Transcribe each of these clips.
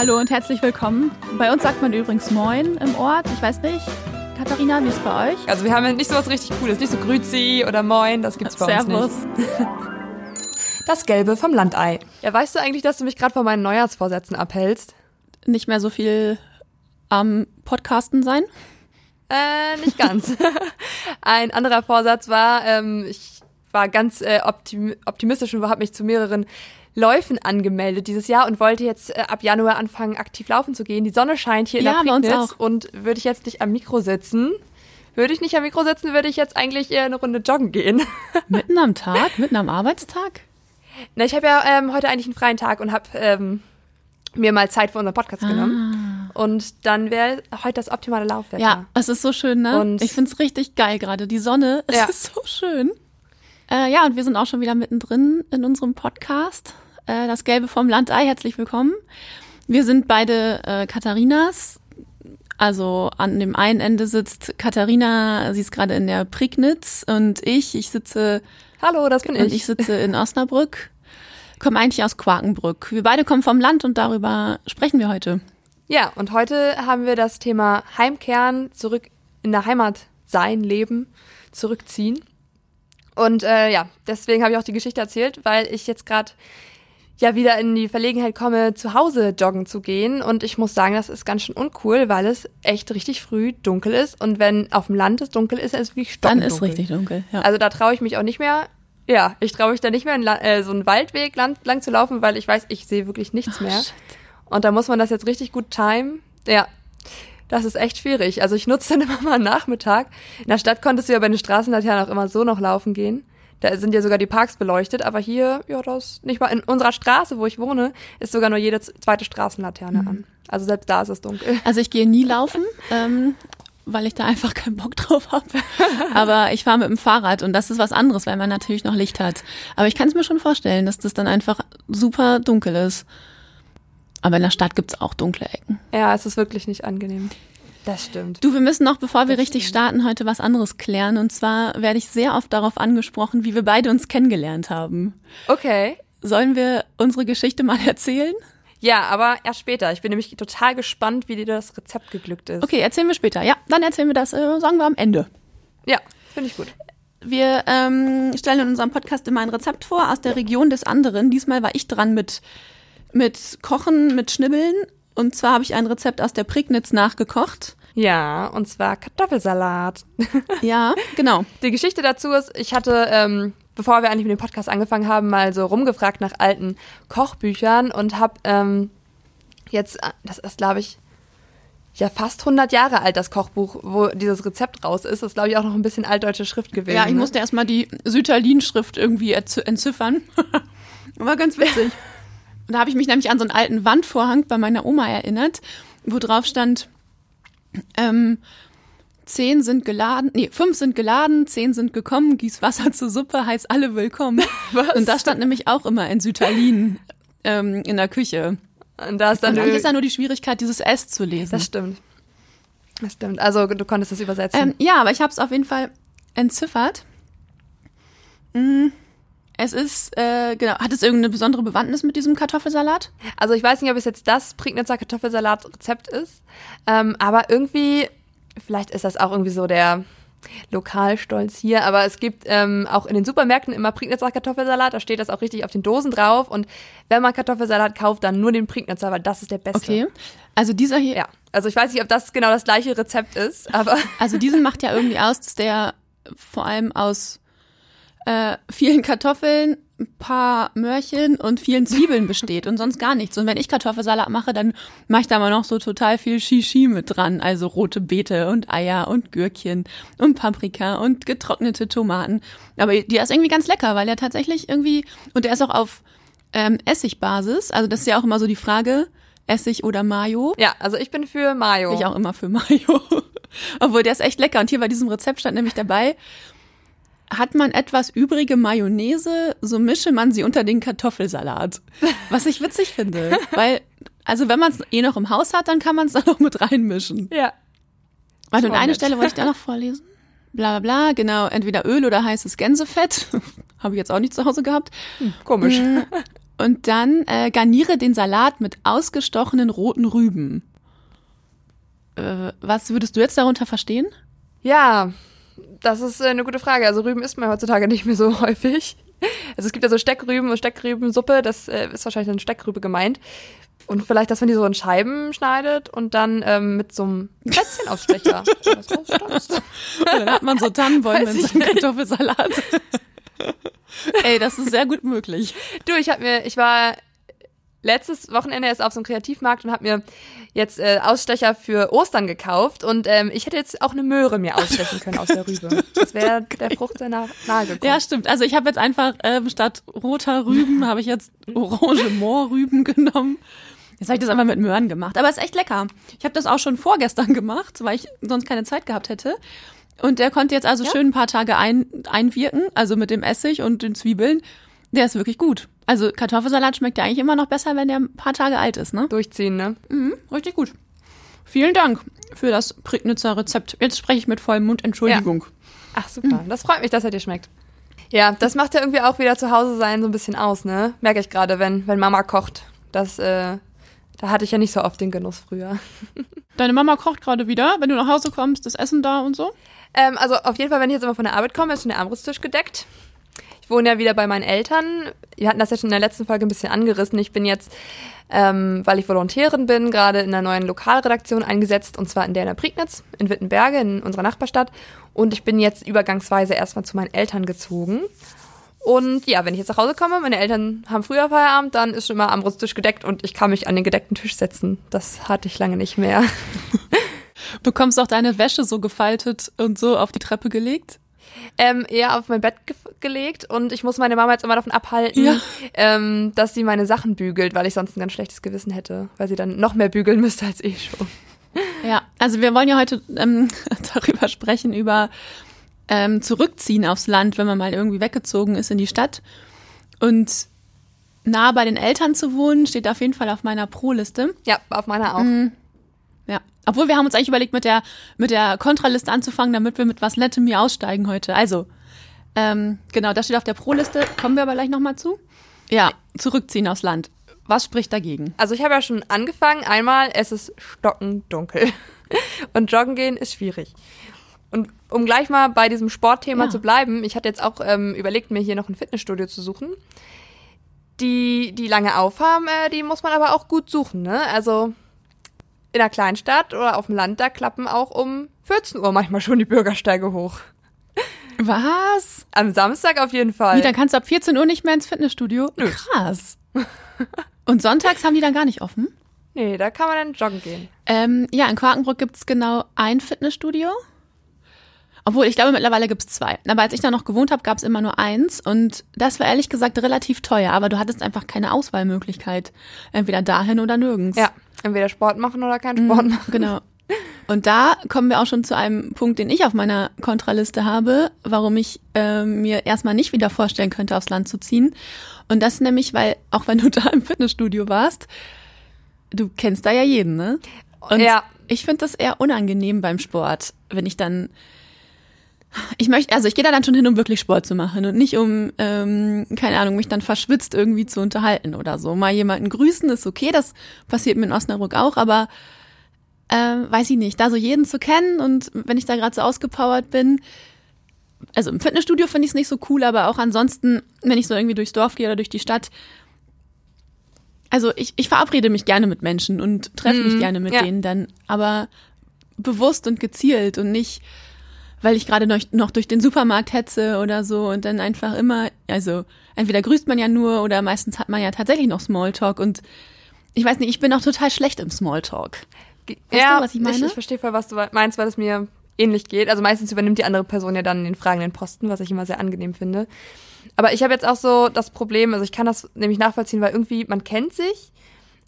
hallo und herzlich willkommen. Bei uns sagt man übrigens Moin im Ort. Ich weiß nicht, Katharina, wie ist es bei euch? Also wir haben ja nicht so was richtig Cooles, nicht so Grüzi oder Moin, das gibt's bei Servus. uns nicht. Das Gelbe vom Landei. Ja, weißt du eigentlich, dass du mich gerade von meinen Neujahrsvorsätzen abhältst? Nicht mehr so viel am Podcasten sein? Äh, nicht ganz. Ein anderer Vorsatz war, ähm, ich war ganz äh, optim optimistisch und habe mich zu mehreren Läufen angemeldet dieses Jahr und wollte jetzt äh, ab Januar anfangen, aktiv laufen zu gehen. Die Sonne scheint hier Ja, in uns der Prignitz und würde ich jetzt nicht am Mikro sitzen, würde ich nicht am Mikro sitzen, würde ich jetzt eigentlich eher eine Runde joggen gehen. Mitten am Tag? Mitten am Arbeitstag? Na, ich habe ja ähm, heute eigentlich einen freien Tag und habe ähm, mir mal Zeit für unseren Podcast genommen. Und dann wäre heute das optimale Laufwetter. Ja, es ist so schön, ne? Und- ich find's richtig geil gerade. Die Sonne, es Ja. ist so schön. Äh, ja, und wir sind auch schon wieder mittendrin in unserem Podcast. Äh, das Gelbe vom Landei, herzlich willkommen. Wir sind beide äh, Katharinas. Also an dem einen Ende sitzt Katharina, sie ist gerade in der Prignitz und ich, ich sitze Hallo, das bin und ich. ich sitze in Osnabrück. Komme eigentlich aus Quakenbrück. Wir beide kommen vom Land und darüber sprechen wir heute. Ja, und heute haben wir das Thema Heimkehren, zurück in der Heimat sein, leben, zurückziehen. Und äh, ja, deswegen habe ich auch die Geschichte erzählt, weil ich jetzt gerade ja wieder in die Verlegenheit komme, zu Hause joggen zu gehen. Und ich muss sagen, das ist ganz schön uncool, weil es echt richtig früh dunkel ist. Und wenn auf dem Land es dunkel ist, dann ist es wirklich Dann stockendunkel. ist richtig dunkel. Ja. Also da traue ich mich auch nicht mehr. Ja, ich traue mich da nicht mehr, in äh, so einen Waldweg lang, lang zu laufen, weil ich weiß, ich sehe wirklich nichts mehr. shit. Und da muss man das jetzt richtig gut timen. Ja, das ist echt schwierig. Also ich nutze dann immer mal einen Nachmittag. In der Stadt konntest du ja bei den Straßenlaternen auch immer so noch laufen gehen. Da sind ja sogar die Parks beleuchtet, aber hier, ja, das nicht mal in unserer Straße, wo ich wohne, ist sogar nur jede zweite Straßenlaterne an. Also selbst da ist es dunkel. Also ich gehe nie laufen, ähm, weil ich da einfach keinen Bock drauf habe. Aber ich fahre mit dem Fahrrad und das ist was anderes, weil man natürlich noch Licht hat. Aber ich kann es mir schon vorstellen, dass das dann einfach super dunkel ist. Aber in der Stadt gibt's auch dunkle Ecken. Ja, es ist wirklich nicht angenehm. Das stimmt. Du, wir müssen noch, bevor wir richtig starten, heute was anderes klären. Und zwar werde ich sehr oft darauf angesprochen, wie wir beide uns kennengelernt haben. Okay. Sollen wir unsere Geschichte mal erzählen? Ja, aber erst später. Ich bin nämlich total gespannt, wie dir das Rezept geglückt ist. Okay, erzählen wir später. Ja, dann erzählen wir das, äh, sagen wir am Ende. Ja, finde ich gut. Wir ähm, stellen in unserem Podcast immer ein Rezept vor aus der Region des anderen. Diesmal war ich dran mit, mit Kochen, mit Schnibbeln. Und zwar habe ich ein Rezept aus der Prignitz nachgekocht. Ja, und zwar Kartoffelsalat. Ja, genau. Die Geschichte dazu ist, ich hatte, ähm, bevor wir eigentlich mit dem Podcast angefangen haben, mal so rumgefragt nach alten Kochbüchern und habe ähm, jetzt, äh, das ist glaube ich, ja fast 100 Jahre alt, das Kochbuch, wo dieses Rezept raus ist. Das ist glaube ich auch noch ein bisschen altdeutsche Schrift gewesen. Ja, ich ne? musste erstmal die Sütterlin-Schrift irgendwie entzi- entziffern. War ganz witzig. Und da habe ich mich nämlich an so einen alten Wandvorhang bei meiner Oma erinnert, wo drauf stand, ähm, zehn sind geladen, nee, fünf sind geladen, zehn sind gekommen, gieß Wasser zur Suppe, heiß alle willkommen. Was? Und das stand nämlich auch immer in Sütterlin ähm, in der Küche. Und da ist dann Und Öl- ist ja nur die Schwierigkeit, dieses S zu lesen. Das stimmt. Das stimmt. Also du konntest es übersetzen. Ähm, ja, aber ich habe es auf jeden Fall entziffert. Mm, Es ist, äh, genau, hat es irgendeine besondere Bewandtnis mit diesem Kartoffelsalat? Also ich weiß nicht, ob es jetzt das Prignitzer Kartoffelsalat-Rezept ist, ähm, aber irgendwie, vielleicht ist das auch irgendwie so der Lokalstolz hier, aber es gibt ähm, auch in den Supermärkten immer Prignitzer Kartoffelsalat, da steht das auch richtig auf den Dosen drauf und wenn man Kartoffelsalat kauft, dann nur den Prignitzer, weil das ist der beste. Okay. Also dieser hier, Ja, also ich weiß nicht, ob das genau das gleiche Rezept ist, aber also diesen macht ja irgendwie aus, dass der vor allem aus äh, vielen Kartoffeln, ein paar Möhrchen und vielen Zwiebeln besteht und sonst gar nichts. Und wenn ich Kartoffelsalat mache, dann mache ich da mal noch so total viel Shishi mit dran. Also rote Beete und Eier und Gürkchen und Paprika und getrocknete Tomaten. Aber der ist irgendwie ganz lecker, weil er tatsächlich irgendwie, und der ist auch auf ähm, Essigbasis. Also das ist ja auch immer so die Frage, Essig oder Mayo. ja, also ich bin für Mayo. Ich auch immer für Mayo. Obwohl, der ist echt lecker. Und hier bei diesem Rezept stand nämlich dabei, hat man etwas übrige Mayonnaise, so mische man sie unter den Kartoffelsalat. Was ich witzig finde. Weil, also wenn man es eh noch im Haus hat, dann kann man es da noch mit reinmischen. Ja. Warte, und eine. Stelle wollte ich da noch vorlesen. Bla bla bla, genau, entweder Öl oder heißes Gänsefett. Habe ich jetzt auch nicht zu Hause gehabt. Komisch. Und dann äh, garniere den Salat mit ausgestochenen roten Rüben. Äh, was würdest du jetzt darunter verstehen? Ja, das ist äh, eine gute Frage. Also Rüben isst man heutzutage nicht mehr so häufig. Also es gibt ja so Steckrüben und Steckrübensuppe, das äh, ist wahrscheinlich eine Steckrübe gemeint. Und vielleicht, dass man die so in Scheiben schneidet und dann ähm, mit so einem Plätzchenausstecher das rausstanzt. Dann hat man so Tannenbäume in seinem. Kartoffelsalat. Ey, das ist sehr gut möglich. Du, ich habe mir, ich war letztes Wochenende erst auf so einem Kreativmarkt und habe mir jetzt äh, Ausstecher für Ostern gekauft und ähm, ich hätte jetzt auch eine Möhre mir ausstechen können aus der Rübe. Das wäre der Frucht sehr nah, nahe gekommen. Ja, stimmt. Also ich habe jetzt einfach ähm, statt roter Rüben habe ich jetzt orange Moorrüben genommen. Jetzt habe ich das einfach mit Möhren gemacht. Aber ist echt lecker. Ich habe das auch schon vorgestern gemacht, weil ich sonst keine Zeit gehabt hätte. Und der konnte jetzt also Ja. schön ein paar Tage ein, einwirken, also mit dem Essig und den Zwiebeln. Der ist wirklich gut. Also Kartoffelsalat schmeckt ja eigentlich immer noch besser, wenn der ein paar Tage alt ist, ne? Durchziehen, ne? Mhm, richtig gut. Vielen Dank für das Prignitzer Rezept. Jetzt spreche ich mit vollem Mund. Entschuldigung. Ach super, das freut mich, dass er dir schmeckt. Ja, das macht ja irgendwie auch wieder zu Hause sein so ein bisschen aus, ne? Merke ich gerade, wenn, wenn Mama kocht. Das, äh, da hatte ich ja nicht so oft den Genuss früher. Deine Mama kocht gerade wieder, wenn du nach Hause kommst, das Essen da und so. Ähm, also auf jeden Fall, wenn ich jetzt immer von der Arbeit komme, ist schon der Armbrusttisch gedeckt. Ich wohne ja wieder bei meinen Eltern. Wir hatten das ja schon in der letzten Folge ein bisschen angerissen. Ich bin jetzt, ähm, weil ich Volontärin bin, gerade in einer neuen Lokalredaktion eingesetzt, und zwar in der in der Prignitz, in Wittenberge, in unserer Nachbarstadt. Und ich bin jetzt übergangsweise erstmal zu meinen Eltern gezogen. Und ja, wenn ich jetzt nach Hause komme, meine Eltern haben früher Feierabend, dann ist schon immer Armbrusttisch gedeckt und ich kann mich an den gedeckten Tisch setzen. Das hatte ich lange nicht mehr. Bekommst auch deine Wäsche so gefaltet und so auf die Treppe gelegt? Ähm, eher auf mein Bett ge gelegt und ich muss meine Mama jetzt immer davon abhalten, Ja. ähm, dass sie meine Sachen bügelt, weil ich sonst ein ganz schlechtes Gewissen hätte, weil sie dann noch mehr bügeln müsste als eh schon. Ja, also wir wollen ja heute ähm, darüber sprechen, über ähm, Zurückziehen aufs Land, wenn man mal irgendwie weggezogen ist in die Stadt. Und nah bei den Eltern zu wohnen, steht auf jeden Fall auf meiner Pro-Liste. Ja, auf meiner auch. Ja. Obwohl wir haben uns eigentlich überlegt, mit der, mit der Kontraliste anzufangen, damit wir mit was Nettem hier aussteigen heute. Also, ähm, genau, das steht auf der Pro-Liste. Kommen wir aber gleich nochmal zu. Ja, zurückziehen aufs Land. Was spricht dagegen? Also ich habe ja schon angefangen. Einmal, es ist stockendunkel und joggen gehen ist schwierig. Und um gleich mal bei diesem Sportthema Ja. zu bleiben, ich hatte jetzt auch ähm, überlegt, mir hier noch ein Fitnessstudio zu suchen. Die, die lange aufhaben, äh, die muss man aber auch gut suchen, ne? Also in einer Kleinstadt oder auf dem Land, da klappen auch um 14 Uhr manchmal schon die Bürgersteige hoch. Was? Am Samstag auf jeden Fall. Wie, dann kannst du ab 14 Uhr nicht mehr ins Fitnessstudio? Krass. Und sonntags haben die dann gar nicht offen? nee, da kann man dann joggen gehen. Ähm, ja, in Quakenbrück gibt's genau ein Fitnessstudio. Obwohl, ich glaube, mittlerweile gibt's zwei. Aber als ich da noch gewohnt habe, gab's immer nur eins. Und das war ehrlich gesagt relativ teuer. Aber du hattest einfach keine Auswahlmöglichkeit. Entweder dahin oder nirgends. Ja, entweder Sport machen oder keinen Sport machen. Genau. Und da kommen wir auch schon zu einem Punkt, den ich auf meiner Kontraliste habe, warum ich äh, mir erstmal nicht wieder vorstellen könnte, aufs Land zu ziehen. Und das nämlich, weil auch wenn du da im Fitnessstudio warst, du kennst da ja jeden, ne? Und Ja. ich finde das eher unangenehm beim Sport, wenn ich dann ich möchte, also ich gehe da dann schon hin, um wirklich Sport zu machen und nicht um, ähm, keine Ahnung, mich dann verschwitzt irgendwie zu unterhalten oder so. Mal jemanden grüßen ist okay, das passiert mir in Osnabrück auch, aber ähm, weiß ich nicht, da so jeden zu kennen und wenn ich da gerade so ausgepowert bin, also im Fitnessstudio finde ich es nicht so cool, aber auch ansonsten, wenn ich so irgendwie durchs Dorf gehe oder durch die Stadt, also ich, ich verabrede mich gerne mit Menschen und treffe mich Mhm, gerne mit ja. denen dann, aber bewusst und gezielt und nicht, weil ich gerade noch, noch durch den Supermarkt hetze oder so und dann einfach immer, also entweder grüßt man ja nur oder meistens hat man ja tatsächlich noch Smalltalk und ich weiß nicht, ich bin auch total schlecht im Smalltalk. Weißt ja, du, was ich meine? Ich, verstehe voll, was du meinst, weil es mir ähnlich geht. Also meistens übernimmt die andere Person ja dann den fragenden Posten, was ich immer sehr angenehm finde. Aber ich habe jetzt auch so das Problem, also ich kann das nämlich nachvollziehen, weil irgendwie man kennt sich,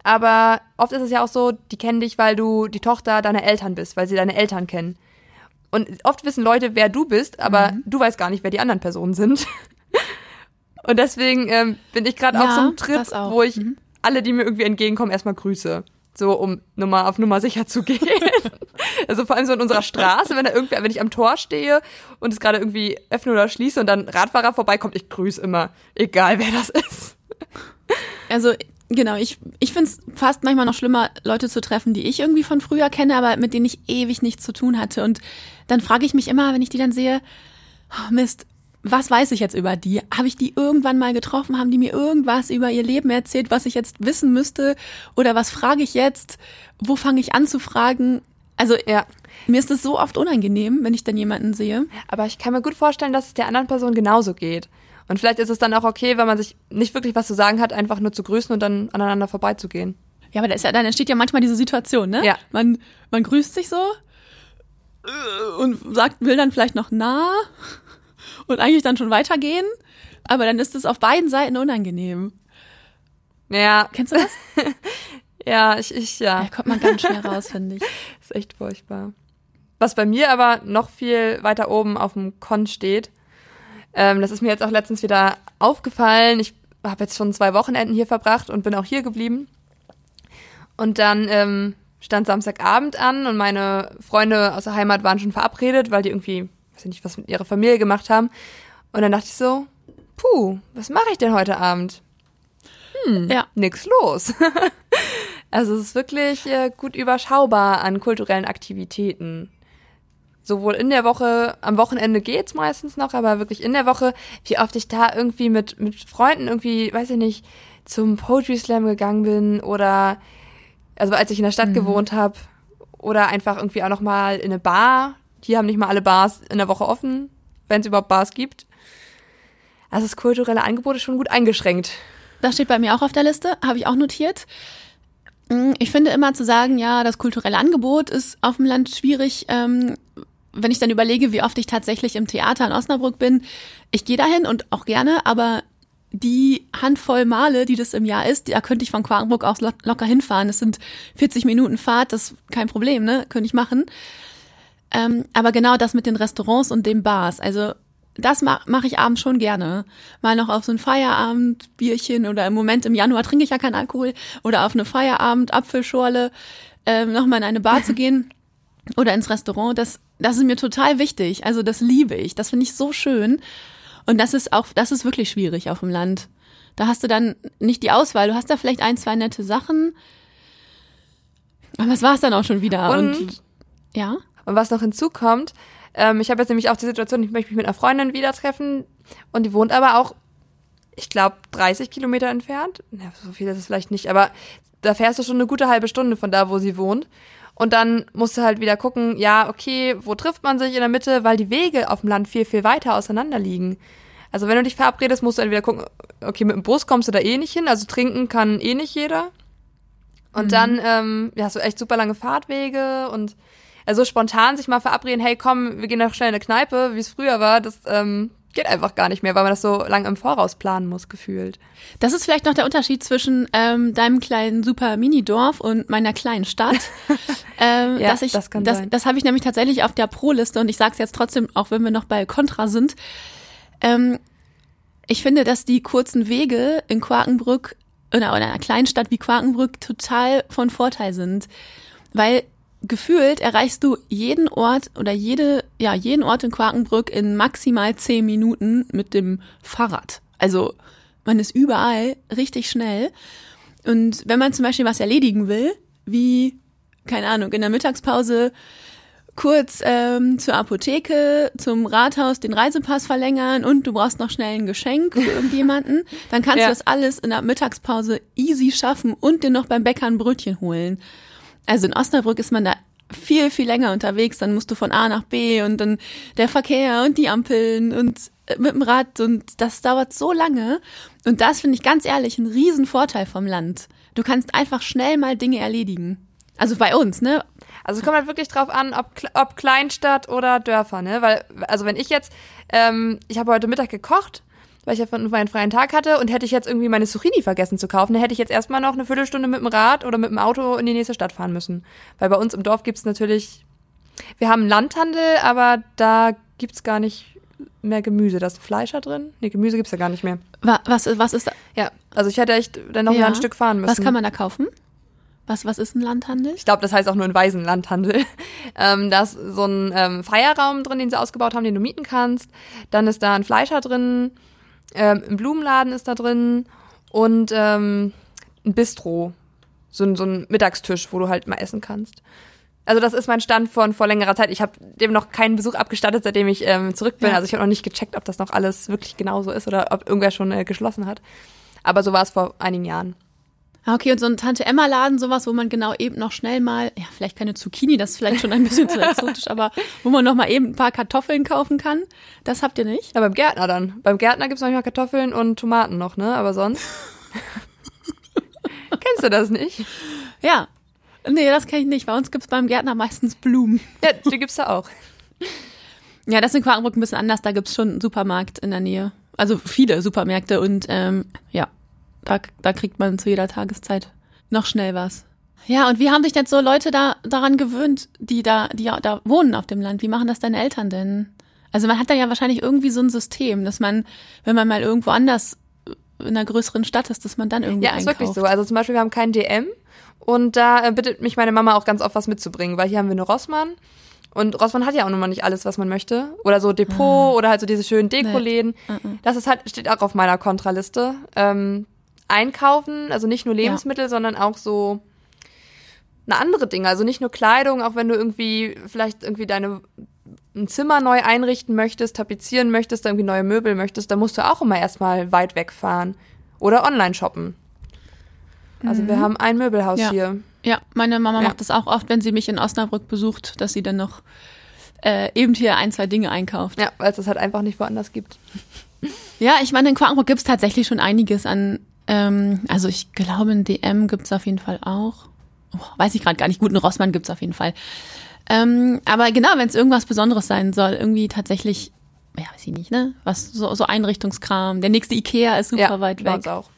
aber oft ist es ja auch so, die kennen dich, weil du die Tochter deiner Eltern bist, weil sie deine Eltern kennen. Und oft wissen Leute, wer du bist, aber Mhm. du weißt gar nicht, wer die anderen Personen sind. Und deswegen ähm, bin ich gerade auf Ja, so einem Trip, wo ich Mhm. alle, die mir irgendwie entgegenkommen, erstmal grüße. So, um Nummer auf Nummer sicher zu gehen. also vor allem so in unserer Straße, wenn da irgendwer, wenn ich am Tor stehe und es gerade irgendwie öffne oder schließe und dann Radfahrer vorbeikommt, ich grüße immer. Egal wer das ist. Also genau, ich, ich finde es fast manchmal noch schlimmer, Leute zu treffen, die ich irgendwie von früher kenne, aber mit denen ich ewig nichts zu tun hatte. Und dann frage ich mich immer, wenn ich die dann sehe, oh Mist, was weiß ich jetzt über die? Habe ich die irgendwann mal getroffen? Haben die mir irgendwas über ihr Leben erzählt, was ich jetzt wissen müsste? Oder was frage ich jetzt? Wo fange ich an zu fragen? Also ja. mir ist es so oft unangenehm, wenn ich dann jemanden sehe. Aber ich kann mir gut vorstellen, dass es der anderen Person genauso geht. Und vielleicht ist es dann auch okay, wenn man sich nicht wirklich was zu sagen hat, einfach nur zu grüßen und dann aneinander vorbeizugehen. Ja, aber da ist ja, dann entsteht ja manchmal diese Situation, ne? Ja. Man, man grüßt sich so und sagt, will dann vielleicht noch nah und eigentlich dann schon weitergehen, aber dann ist es auf beiden Seiten unangenehm. Ja. Kennst du das? ja, ich, ich, ja. Da kommt man ganz schnell raus, finde ich. ist echt furchtbar. Was bei mir aber noch viel weiter oben auf dem Con steht, ähm, das ist mir jetzt auch letztens wieder aufgefallen. Ich habe jetzt schon zwei Wochenenden hier verbracht und bin auch hier geblieben. Und dann ähm, stand Samstagabend an und meine Freunde aus der Heimat waren schon verabredet, weil die irgendwie weiß nicht, was mit ihrer Familie gemacht haben. Und dann dachte ich so, puh, was mache ich denn heute Abend? Hm, ja. nix los. also es ist wirklich äh, gut überschaubar an kulturellen Aktivitäten. Sowohl in der Woche, am Wochenende geht's meistens noch, aber wirklich in der Woche, wie oft ich da irgendwie mit, mit Freunden irgendwie, weiß ich nicht, zum Poetry Slam gegangen bin oder also als ich in der Stadt mhm. gewohnt habe oder einfach irgendwie auch noch mal in eine Bar hier haben nicht mal alle Bars in der Woche offen, wenn es überhaupt Bars gibt. Also das kulturelle Angebot ist schon gut eingeschränkt. Das steht bei mir auch auf der Liste, habe ich auch notiert. Mm, ich finde immer zu sagen, ja, das kulturelle Angebot ist auf dem Land schwierig. Ähm, wenn ich dann überlege, wie oft ich tatsächlich im Theater in Osnabrück bin, ich gehe dahin und auch gerne, aber die Handvoll Male, die das im Jahr ist, da könnte ich von Quakenburg auch locker hinfahren. Es sind 40 Minuten Fahrt, das ist kein Problem, ne? Könnte ich machen. Ähm, aber genau das mit den Restaurants und den Bars, also das mache mach ich abends schon gerne. Mal noch auf so ein Feierabendbierchen oder im Moment im Januar trinke ich ja keinen Alkohol oder auf eine Feierabend Apfelschorle ähm, nochmal in eine Bar zu gehen oder ins Restaurant. Das, das ist mir total wichtig. Also das liebe ich. Das finde ich so schön. Und das ist auch, das ist wirklich schwierig auf dem Land. Da hast du dann nicht die Auswahl. Du hast da vielleicht ein, zwei nette Sachen. Aber das war's dann auch schon wieder. Und, und ja. Und was noch hinzukommt, ähm, ich habe jetzt nämlich auch die Situation, ich möchte mich mit einer Freundin wieder treffen und die wohnt aber auch, ich glaube, 30 Kilometer entfernt. Ja, so viel ist es vielleicht nicht, aber da fährst du schon eine gute halbe Stunde von da, wo sie wohnt. Und dann musst du halt wieder gucken, ja, okay, wo trifft man sich in der Mitte, weil die Wege auf dem Land viel, viel weiter auseinander liegen. Also wenn du dich verabredest, musst du entweder gucken, okay, mit dem Bus kommst du da eh nicht hin, also trinken kann eh nicht jeder. Und mhm. dann ähm, ja, hast du echt super lange Fahrtwege und also spontan sich mal verabreden, hey komm, wir gehen doch schnell in eine Kneipe, wie es früher war, das ähm, geht einfach gar nicht mehr, weil man das so lange im Voraus planen muss, gefühlt. Das ist vielleicht noch der Unterschied zwischen ähm, deinem kleinen super Mini-Dorf und meiner kleinen Stadt. ähm, ja, dass ich, das kann das, sein. Das habe ich nämlich tatsächlich auf der Pro-Liste und ich sage es jetzt trotzdem, auch wenn wir noch bei Contra sind. Ähm, ich finde, dass die kurzen Wege in Quakenbrück oder in einer kleinen Stadt wie Quakenbrück total von Vorteil sind. Weil gefühlt erreichst du jeden Ort oder jede, ja, jeden Ort in Quakenbrück in maximal zehn Minuten mit dem Fahrrad. Also man ist überall richtig schnell. Und wenn man zum Beispiel was erledigen will, wie, keine Ahnung, in der Mittagspause kurz ähm, zur Apotheke, zum Rathaus den Reisepass verlängern und du brauchst noch schnell ein Geschenk für irgendjemanden, dann kannst ja. du das alles in der Mittagspause easy schaffen und dir noch beim Bäcker ein Brötchen holen. Also in Osnabrück ist man da viel, viel länger unterwegs. Dann musst du von A nach B und dann der Verkehr und die Ampeln und äh, mit dem Rad und das dauert so lange. Und das finde ich ganz ehrlich ein Riesenvorteil vom Land. Du kannst einfach schnell mal Dinge erledigen. Also bei uns, ne? Also es kommt halt wirklich drauf an, ob, ob Kleinstadt oder Dörfer, ne? Weil, also wenn ich jetzt, ähm, ich habe heute Mittag gekocht weil ich ja von meinen freien Tag hatte und hätte ich jetzt irgendwie meine Zucchini vergessen zu kaufen, dann hätte ich jetzt erstmal noch eine Viertelstunde mit dem Rad oder mit dem Auto in die nächste Stadt fahren müssen. Weil bei uns im Dorf gibt's natürlich, wir haben einen Landhandel, aber da gibt's gar nicht mehr Gemüse. Da ist Fleischer drin? Nee, Gemüse gibt's da gar nicht mehr. Was, was ist da? Ja, also ich hätte echt dann noch ja. ein Stück fahren müssen. Was kann man da kaufen? Was, was ist ein Landhandel? Ich glaube, das heißt auch nur ein Waisenlandhandel. ähm, da ist so ein ähm, Feierraum drin, den sie ausgebaut haben, den du mieten kannst. Dann ist da ein Fleischer drin, ähm, Ein Blumenladen ist da drin und ähm, ein Bistro, so, ein- so ein Mittagstisch, wo du halt mal essen kannst. Also das ist mein Stand von vor längerer Zeit. Ich habe dem noch keinen Besuch abgestattet, seitdem ich ähm, zurück bin. Ja. Also ich habe noch nicht gecheckt, ob das noch alles wirklich genauso ist oder ob irgendwer schon äh, geschlossen hat. Aber so war es vor einigen Jahren. Ah, Okay, und so ein Tante-Emma-Laden, sowas, wo man genau eben noch schnell mal, ja, vielleicht keine Zucchini, das ist vielleicht schon ein bisschen zu exotisch, aber wo man noch mal eben ein paar Kartoffeln kaufen kann, das habt ihr nicht? Ja, beim Gärtner dann. Beim Gärtner gibt's manchmal Kartoffeln und Tomaten noch, ne? Aber sonst. Kennst du das nicht? Ja. Nee, das kenne ich nicht. Bei uns gibt's beim Gärtner meistens Blumen. Ja, die gibt's da auch. Ja, das ist in Quakenbrück ein bisschen anders. Da gibt's schon einen Supermarkt in der Nähe. Also viele Supermärkte und ähm, ja, da, da kriegt man zu jeder Tageszeit noch schnell was. Ja, und wie haben sich jetzt so Leute da daran gewöhnt, die da, die ja da wohnen auf dem Land? Wie machen das deine Eltern denn? Also man hat da ja wahrscheinlich irgendwie so ein System, dass man, wenn man mal irgendwo anders in einer größeren Stadt ist, dass man dann irgendwie Ja, ist einkauft. wirklich so. Also zum Beispiel, wir haben kein DM und da äh, bittet mich meine Mama auch ganz oft was mitzubringen, weil hier haben wir eine Rossmann. Und Rossmann hat ja auch nun mal nicht alles, was man möchte. Oder so Depot oder halt so diese schönen Dekoläden. Das ist halt, steht auch auf meiner Kontraliste. Ähm, einkaufen, also nicht nur Lebensmittel, sondern auch so eine andere Dinge. Also nicht nur Kleidung, auch wenn du irgendwie vielleicht irgendwie deine ein Zimmer neu einrichten möchtest, tapezieren möchtest, irgendwie neue Möbel möchtest, dann musst du auch immer erstmal weit wegfahren. Oder online shoppen. Also wir haben ein Möbelhaus Ja. hier. Ja, meine Mama Ja. macht das auch oft, wenn sie mich in Osnabrück besucht, dass sie dann noch äh, eben hier ein, zwei Dinge einkauft. Ja, weil es das halt einfach nicht woanders gibt. Ja, ich meine, in Quakenbrück gibt's tatsächlich schon einiges an, ähm, also ich glaube, ein DM gibt's auf jeden Fall auch. Oh, weiß ich gerade gar nicht. Gut, einen Rossmann gibt's auf jeden Fall. Ähm, aber genau, wenn es irgendwas Besonderes sein soll, irgendwie tatsächlich, ja, weiß ich nicht, ne? Was so, so Einrichtungskram. Der nächste Ikea ist super ja, weit weg. auch.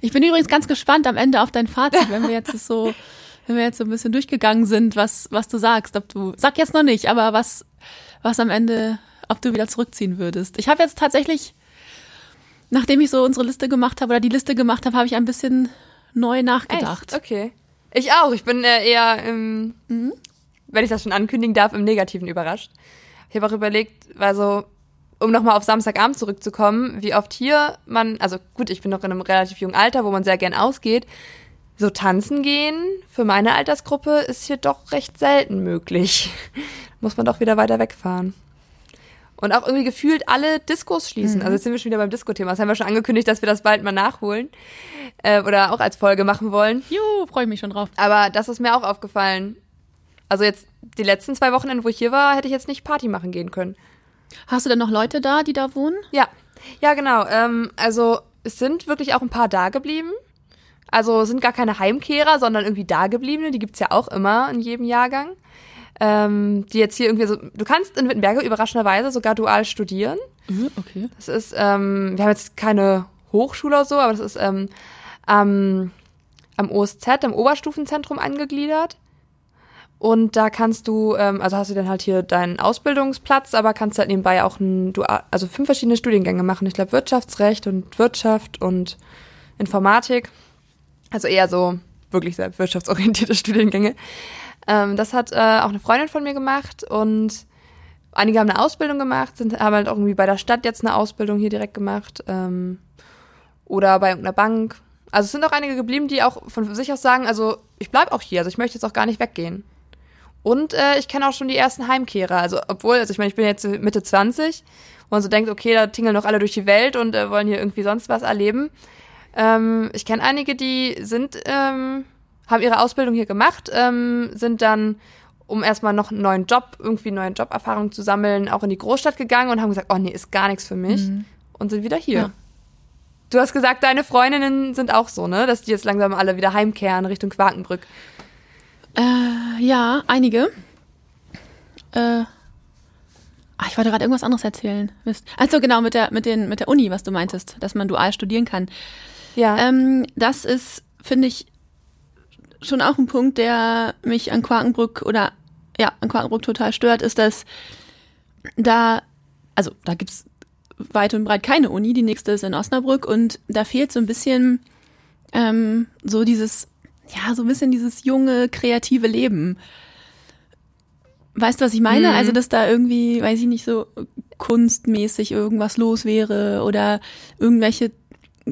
Ich bin übrigens ganz gespannt am Ende auf dein Fazit, wenn wir jetzt so, wenn wir jetzt so ein bisschen durchgegangen sind, was, was du sagst. Ob du, sag jetzt noch nicht, aber was, was am Ende, ob du wieder zurückziehen würdest. Ich habe jetzt tatsächlich, nachdem ich so unsere Liste gemacht habe oder die Liste gemacht habe, habe ich ein bisschen neu nachgedacht. Echt? Okay. Ich auch. Ich bin äh, eher, im, wenn ich das schon ankündigen darf, im Negativen überrascht. Ich habe auch überlegt, also um nochmal auf Samstagabend zurückzukommen, wie oft hier man, also gut, ich bin noch in einem relativ jungen Alter, wo man sehr gern ausgeht. So tanzen gehen für meine Altersgruppe ist hier doch recht selten möglich. Muss man doch wieder weiter wegfahren. Und auch irgendwie gefühlt alle Diskos schließen. Also jetzt sind wir schon wieder beim Disco-Thema. Das haben wir schon angekündigt, dass wir das bald mal nachholen. Äh, oder auch als Folge machen wollen. Juhu, freue ich mich schon drauf. Aber das ist mir auch aufgefallen. Also jetzt die letzten zwei Wochenende, wo ich hier war, hätte ich jetzt nicht Party machen gehen können. Hast du denn noch Leute da, die da wohnen? Ja, ja genau. Ähm, also es sind wirklich auch ein paar da geblieben. Also es sind gar keine Heimkehrer, sondern irgendwie Dagebliebene. Die gibt's ja auch immer in jedem Jahrgang. Ähm, die jetzt hier irgendwie so. Du kannst in Wittenberge überraschenderweise sogar dual studieren. Okay. Das ist, ähm, wir haben jetzt keine Hochschule oder so, aber das ist ähm, am, am OSZ, am Oberstufenzentrum angegliedert. Und da kannst du, ähm, also hast du dann halt hier deinen Ausbildungsplatz, aber kannst halt nebenbei auch ein Dual, also fünf verschiedene Studiengänge machen. Ich glaube Wirtschaftsrecht und Wirtschaft und Informatik. Also eher so wirklich sehr wirtschaftsorientierte Studiengänge. Ähm, das hat äh, auch eine Freundin von mir gemacht und einige haben eine Ausbildung gemacht, sind, haben halt auch irgendwie bei der Stadt jetzt eine Ausbildung hier direkt gemacht. Ähm, oder bei irgendeiner Bank. Also es sind auch einige geblieben, die auch von sich aus sagen, also ich bleib auch hier, also ich möchte jetzt auch gar nicht weggehen. Und äh, ich kenne auch schon die ersten Heimkehrer. Also obwohl, also ich meine, ich bin jetzt Mitte 20 wo man so denkt, okay, da tingeln doch alle durch die Welt und äh, wollen hier irgendwie sonst was erleben. Ähm, ich kenne einige, die sind, ähm, haben ihre Ausbildung hier gemacht, ähm, sind dann, um erstmal noch einen neuen Job, irgendwie neue Joberfahrung zu sammeln, auch in die Großstadt gegangen und haben gesagt, oh nee, ist gar nichts für mich. Und sind wieder hier. Ja. Du hast gesagt, deine Freundinnen sind auch so, ne? Dass die jetzt langsam alle wieder heimkehren Richtung Quakenbrück. Äh, ja, einige. Äh, ah, ich wollte gerade irgendwas anderes erzählen. Mist. Also genau, mit der, mit, den, mit der Uni, was du meintest, dass man dual studieren kann. Ja. Ähm, das ist, finde ich, schon auch ein Punkt, der mich an Quakenbrück oder ja, an Quakenbrück total stört, ist, dass da, also da gibt's weit und breit keine Uni, die nächste ist in Osnabrück und da fehlt so ein bisschen ähm, so dieses, ja, so ein bisschen dieses junge, kreative Leben. Weißt du, was ich meine? Mhm. Also, dass da irgendwie, weiß ich nicht, so kunstmäßig irgendwas los wäre oder irgendwelche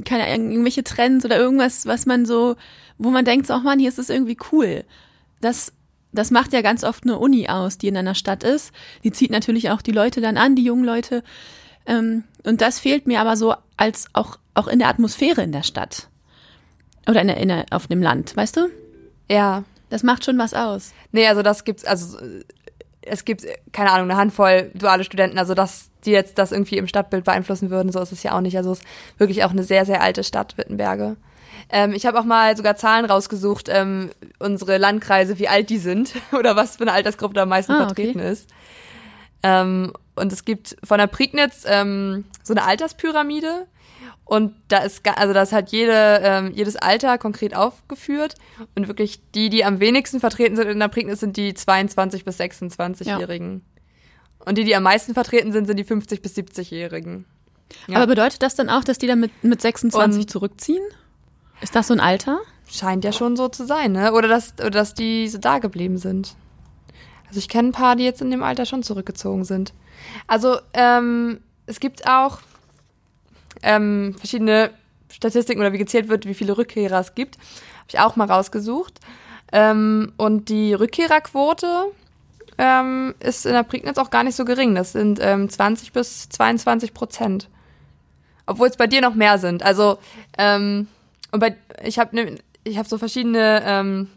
keine irgendwelche Trends oder irgendwas, was man so, wo man denkt, so, ach man, hier ist es irgendwie cool. Das, das macht ja ganz oft eine Uni aus, die in einer Stadt ist. Die zieht natürlich auch die Leute dann an, die jungen Leute. Ähm, und das fehlt mir aber so als auch, auch in der Atmosphäre in der Stadt. Oder in der, in der, auf dem Land, weißt du? Ja. Das macht schon was aus. Nee, also das gibt's, also es gibt, keine Ahnung, eine Handvoll duale Studenten, also dass die jetzt das irgendwie im Stadtbild beeinflussen würden, so ist es ja auch nicht. Also es ist wirklich auch eine sehr, sehr alte Stadt, Wittenberge. Ähm, ich habe auch mal sogar Zahlen rausgesucht, ähm, unsere Landkreise, wie alt die sind oder was für eine Altersgruppe da am meisten Ah, vertreten okay. ist. Ähm, und es gibt von der Prignitz ähm, so eine Alterspyramide. Und da ist, also da ist halt jede, ähm, jedes Alter konkret aufgeführt. Und wirklich die, die am wenigsten vertreten sind in der Prignitz, sind die 22- bis 26-Jährigen. Und die, die am meisten vertreten sind, sind die 50- bis 70-Jährigen. Ja. Aber bedeutet das dann auch, dass die dann mit, mit 26 Und- zurückziehen? Ist das so ein Alter? Scheint ja schon so zu sein, ne? Oder dass, oder dass die so da geblieben sind. Also ich kenne ein paar, die jetzt in dem Alter schon zurückgezogen sind. Also ähm, es gibt auch ähm, verschiedene Statistiken oder wie gezählt wird, wie viele Rückkehrer es gibt. Habe ich auch mal rausgesucht. Ähm, und die Rückkehrerquote ähm, ist in der Prignitz auch gar nicht so gering. Das sind ähm, 20 bis 22 Prozent. Obwohl es bei dir noch mehr sind. Also ähm, und bei, ich habe ne, hab so verschiedene ähm,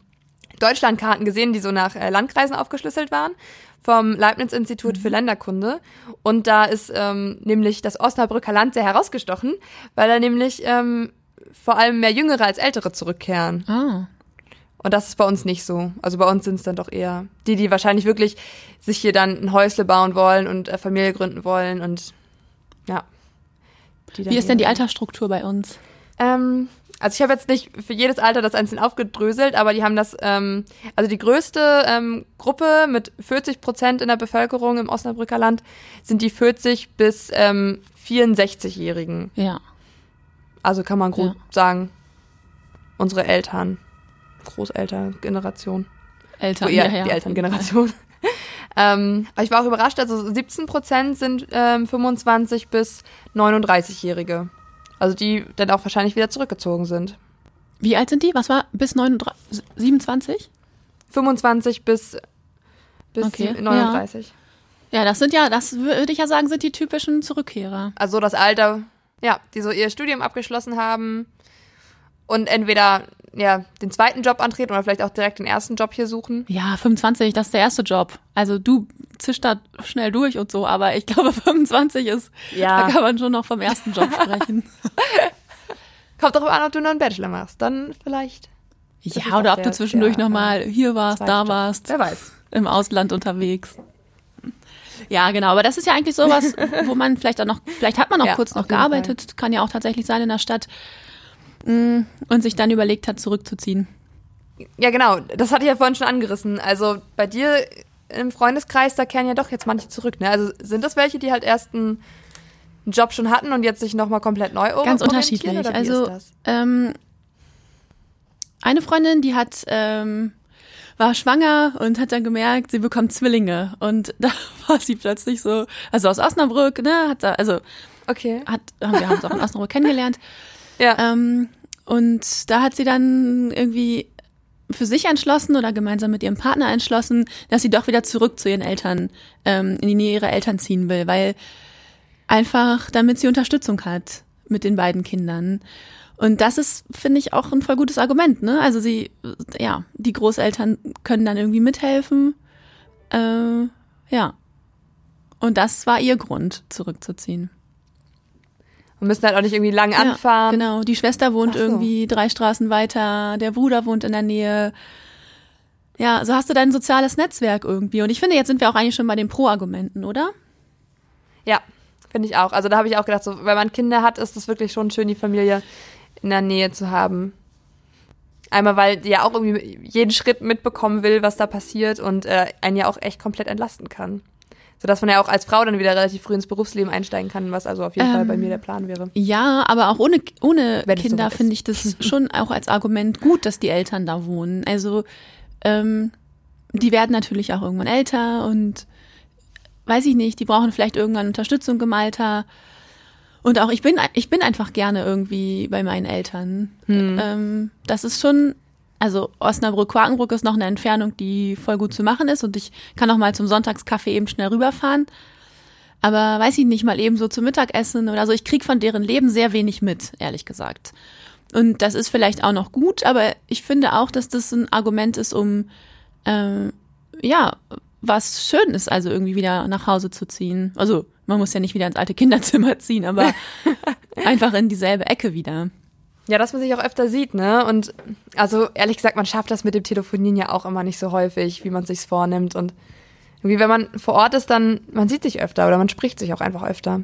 Deutschlandkarten gesehen, die so nach äh, Landkreisen aufgeschlüsselt waren vom Leibniz-Institut für Länderkunde. Und da ist ähm, nämlich das Osnabrücker Land sehr herausgestochen, weil da nämlich ähm, vor allem mehr Jüngere als Ältere zurückkehren. Ah. Und das ist bei uns nicht so. Also bei uns sind es dann doch eher die, die wahrscheinlich wirklich sich hier dann ein Häusle bauen wollen und äh, Familie gründen wollen und ja. Wie ist denn die Altersstruktur bei uns? ähm, also ich habe jetzt nicht für jedes Alter das einzeln aufgedröselt, aber die haben das, ähm, also die größte ähm, Gruppe mit 40 Prozent in der Bevölkerung im Osnabrücker Land sind die 40 bis ähm, 64-Jährigen. Ja. Also kann man gut Ja. sagen, unsere Eltern, Großelterngeneration. Eltern. Oh, ja, ja, ja, die Elterngeneration. ähm, aber ich war auch überrascht, also 17 Prozent sind ähm, 25 bis 39-Jährige. Also die dann auch wahrscheinlich wieder zurückgezogen sind. Wie alt sind die? Was war? Bis 39, 27? 25 bis, bis Okay, 39. Ja, das sind ja, das würde ich ja sagen, sind die typischen Zurückkehrer. Also das Alter, ja, die so ihr Studium abgeschlossen haben und entweder ja, den zweiten Job antreten oder vielleicht auch direkt den ersten Job hier suchen. Ja, 25, das ist der erste Job. Also du zischst da schnell durch und so, aber ich glaube 25 ist, Ja. da kann man schon noch vom ersten Job sprechen. Kommt doch an, ob du noch einen Bachelor machst. Dann vielleicht. ja, oder ob der- du zwischendurch der, nochmal hier warst, da Job. warst, Wer weiß. im Ausland unterwegs. Ja, genau, aber das ist ja eigentlich sowas, wo man vielleicht auch noch, vielleicht hat man auch Ja, kurz noch gearbeitet, kann ja auch tatsächlich sein in der Stadt und sich dann überlegt hat, zurückzuziehen. Ja, genau. Das hatte ich ja vorhin schon angerissen. Also bei dir im Freundeskreis, da kehren ja doch jetzt manche zurück. Ne? Also sind das welche, die halt erst einen Job schon hatten und jetzt sich nochmal komplett neu Ganz orientieren, unterschiedlich. Oder wie Also ist das? ähm, eine Freundin, die hat ähm, war schwanger und hat dann gemerkt, sie bekommt Zwillinge und da war sie plötzlich so, also aus Osnabrück, ne, hat da, also Okay. hat, haben wir haben uns auch in Osnabrück kennengelernt Ja. ähm, und da hat sie dann irgendwie für sich entschlossen oder gemeinsam mit ihrem Partner entschlossen, dass sie doch wieder zurück zu ihren Eltern, ähm, in die Nähe ihrer Eltern ziehen will, weil einfach, damit sie Unterstützung hat mit den beiden Kindern. Und das ist, finde ich, auch ein voll gutes Argument, ne? Also sie, ja, die Großeltern können dann irgendwie mithelfen. Äh, ja. Und das war ihr Grund, zurückzuziehen. Und müssen halt auch nicht irgendwie lang Ja, anfahren. genau. Die Schwester wohnt so. irgendwie drei Straßen weiter, der Bruder wohnt in der Nähe. Ja, so hast du dein soziales Netzwerk irgendwie. Und ich finde, jetzt sind wir auch eigentlich schon bei den Pro-Argumenten, oder? Ja, finde ich auch. Also da habe ich auch gedacht, so, wenn man Kinder hat, ist es wirklich schon schön, die Familie in der Nähe zu haben. Einmal, weil die ja auch irgendwie jeden Schritt mitbekommen will, was da passiert und äh, einen ja auch echt komplett entlasten kann. Sodass man ja auch als Frau dann wieder relativ früh ins Berufsleben einsteigen kann, was also auf jeden Fall bei mir der Plan wäre. Ja, aber auch ohne, ohne Wenn Kinder ist. finde ich das schon auch als Argument gut, dass die Eltern da wohnen. Also ähm, die werden natürlich auch irgendwann älter und weiß ich nicht, die brauchen vielleicht irgendwann Unterstützung im Alter. Und auch ich bin, ich bin einfach gerne irgendwie bei meinen Eltern. Hm. Ähm, das ist schon, also Osnabrück-Quakenbrück ist noch eine Entfernung, die voll gut zu machen ist und ich kann auch mal zum Sonntagskaffee eben schnell rüberfahren. Aber weiß ich nicht, mal eben so zum Mittagessen oder so. Ich krieg von deren Leben sehr wenig mit, ehrlich gesagt. Und das ist vielleicht auch noch gut, aber ich finde auch, dass das ein Argument ist, um ähm, ja, was schön ist, also irgendwie wieder nach Hause zu ziehen. Also man muss ja nicht wieder ins alte Kinderzimmer ziehen, aber einfach in dieselbe Ecke wieder. Ja, dass man sich auch öfter sieht, ne? Und also ehrlich gesagt, man schafft das mit dem Telefonieren ja auch immer nicht so häufig, wie man sich's vornimmt. Und irgendwie, wenn man vor Ort ist, dann man sieht sich öfter oder man spricht sich auch einfach öfter.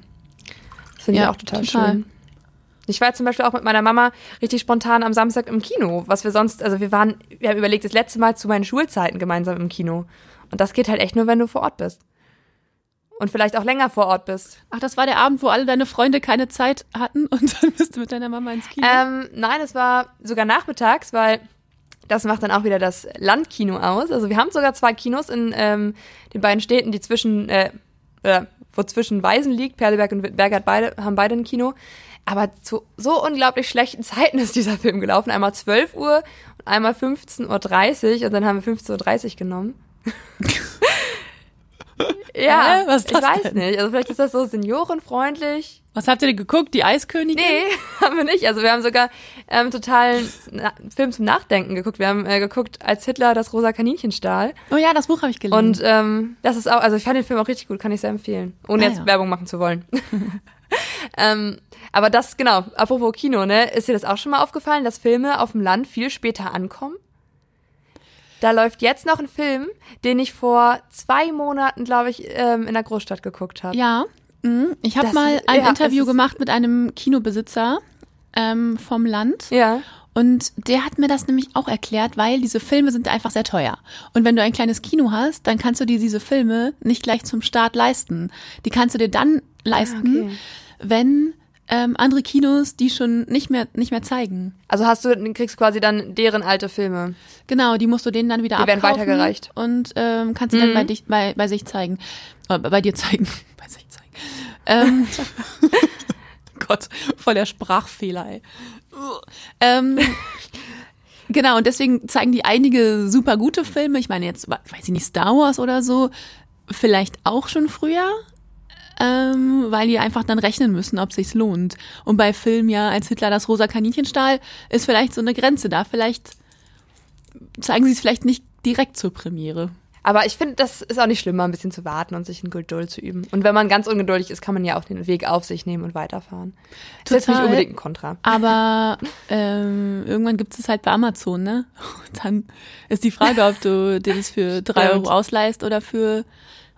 Das finde Ja, ich auch total, total. schön. Ich war zum Beispiel auch mit meiner Mama richtig spontan am Samstag im Kino, was wir sonst, also wir waren, wir haben überlegt, das letzte Mal zu meinen Schulzeiten gemeinsam im Kino. Und das geht halt echt nur, wenn du vor Ort bist. Und vielleicht auch länger vor Ort bist. Ach, das war der Abend, wo alle deine Freunde keine Zeit hatten und dann bist du mit deiner Mama ins Kino. Ähm, nein, es war sogar nachmittags, weil das macht dann auch wieder das Landkino aus. Also wir haben sogar zwei Kinos in ähm, den beiden Städten, die zwischen, äh, äh, wo zwischen Weisen liegt. Perleberg und hat beide, haben beide ein Kino. Aber zu so unglaublich schlechten Zeiten ist dieser Film gelaufen. Einmal 12 Uhr und einmal 15.30 Uhr und dann haben wir 15.30 Uhr genommen. ja, Hä? Was ist ich weiß denn? nicht. Also vielleicht ist das so seniorenfreundlich. Was habt ihr denn geguckt? Die Eiskönigin? Nee, haben wir nicht. Also wir haben sogar ähm, totalen Na Film zum Nachdenken geguckt. Wir haben äh, geguckt, als Hitler das rosa Kaninchen stahl. Oh ja, das Buch habe ich gelesen. Und ähm, das ist auch, also ich fand den Film auch richtig gut, kann ich sehr empfehlen. Ohne Ah, jetzt ja. Werbung machen zu wollen. ähm, aber das, genau, apropos Kino, ne, ist dir das auch schon mal aufgefallen, dass Filme auf dem Land viel später ankommen? Da läuft jetzt noch ein Film, den ich vor zwei Monaten, glaube ich, ähm, in der Großstadt geguckt habe. ja, mhm. ich habe mal ein ja, Interview gemacht mit einem Kinobesitzer ähm, vom Land. Ja. Und der hat mir das nämlich auch erklärt, weil diese Filme sind einfach sehr teuer. Und wenn du ein kleines Kino hast, dann kannst du dir diese Filme nicht gleich zum Start leisten. Die kannst du dir dann leisten, okay. wenn ähm, andere Kinos die schon nicht mehr nicht mehr zeigen. Also hast du, kriegst quasi dann deren alte Filme. Genau, die musst du denen dann wieder Die werden abkaufen weitergereicht. und ähm, kannst sie dann Mhm. bei, dich, bei, bei sich zeigen. Äh, bei dir zeigen. bei sich zeigen. Ähm, Gott, voll der Sprachfehler, ey. ähm, genau, und deswegen zeigen die einige super gute Filme. Ich meine jetzt, weiß ich nicht, Star Wars oder so, vielleicht auch schon früher. Ähm, weil die einfach dann rechnen müssen, ob sich's lohnt. Und bei Filmen ja, als Hitler das rosa Kaninchen stahl, ist vielleicht so eine Grenze da. Vielleicht zeigen sie es vielleicht nicht direkt zur Premiere. Aber ich finde, das ist auch nicht schlimm, mal ein bisschen zu warten und sich in Geduld zu üben. Und wenn man ganz ungeduldig ist, kann man ja auch den Weg auf sich nehmen und weiterfahren. Das ist jetzt nicht Total. unbedingt ein Kontra. Aber ähm, irgendwann gibt es halt bei Amazon, ne? Und dann ist die Frage, ob du dir das für drei. Euro ausleihst oder für,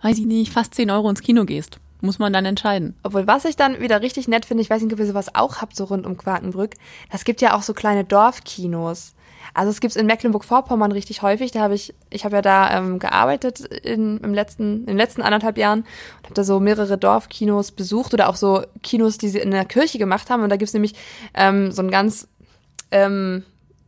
weiß ich nicht, fast zehn Euro ins Kino gehst. Muss man dann entscheiden. Obwohl, was ich dann wieder richtig nett finde, ich weiß nicht, ob ihr sowas auch habt, so rund um Quakenbrück, das gibt ja auch so kleine Dorfkinos. Also es gibt's in Mecklenburg-Vorpommern richtig häufig. Da habe ich, ich habe ja da ähm, gearbeitet in, im letzten, in den letzten anderthalb Jahren und habe da so mehrere Dorfkinos besucht oder auch so Kinos, die sie in der Kirche gemacht haben. Und da gibt's nämlich ähm, so einen ganz, ähm,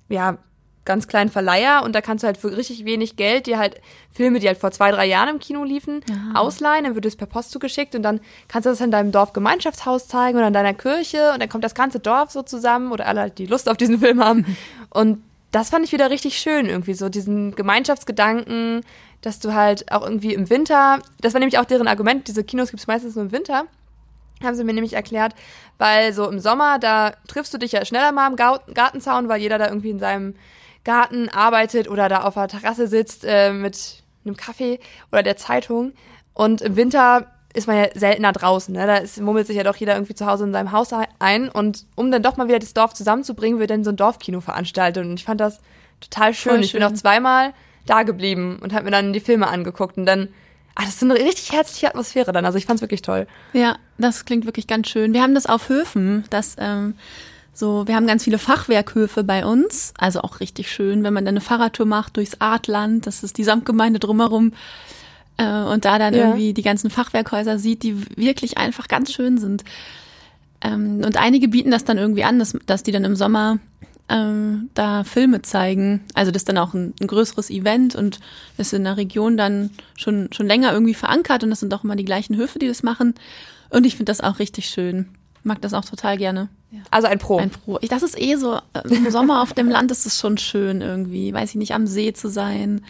ja, ganz kleinen Verleiher und da kannst du halt für richtig wenig Geld dir halt Filme, die halt vor zwei, drei Jahren im Kino liefen, ausleihen, dann wird es per Post zugeschickt und dann kannst du das in deinem Dorfgemeinschaftshaus zeigen oder in deiner Kirche und dann kommt das ganze Dorf so zusammen oder alle halt, die Lust auf diesen Film haben. Und das fand ich wieder richtig schön irgendwie so diesen Gemeinschaftsgedanken, dass du halt auch irgendwie im Winter, das war nämlich auch deren Argument, diese Kinos gibt's meistens nur im Winter, haben sie mir nämlich erklärt, weil so im Sommer, da triffst du dich ja schneller mal am Gartenzaun, weil jeder da irgendwie in seinem Garten arbeitet oder da auf der Terrasse sitzt äh, mit einem Kaffee oder der Zeitung. Und im Winter ist man ja seltener draußen. Ne? Da ist, mummelt sich ja doch jeder irgendwie zu Hause in seinem Haus ein. Und um dann doch mal wieder das Dorf zusammenzubringen, wird dann so ein Dorfkino veranstaltet. Und ich fand das total schön. Voll Ich bin schön. auch zweimal da geblieben und habe mir dann die Filme angeguckt. Und dann, ah, das ist so eine richtig herzliche Atmosphäre dann. Also ich fand's wirklich toll. Ja, das klingt wirklich ganz schön. Wir haben das auf Höfen, das ähm, so, wir haben ganz viele Fachwerkhöfe bei uns, also auch richtig schön, wenn man dann eine Fahrradtour macht durchs Artland, das ist die Samtgemeinde drumherum äh, und da dann Ja. irgendwie die ganzen Fachwerkhäuser sieht, die wirklich einfach ganz schön sind. Ähm, und einige bieten das dann irgendwie an, dass, dass die dann im Sommer ähm, da Filme zeigen. Also das ist dann auch ein, ein größeres Event und ist in der Region dann schon, schon länger irgendwie verankert und das sind auch immer die gleichen Höfe, die das machen. Und ich finde das auch richtig schön. mag das auch total gerne. Also ein Pro. Ein Pro. Ich, das ist eh so, äh, im Sommer auf dem Land ist es schon schön irgendwie, weiß ich nicht, am See zu sein,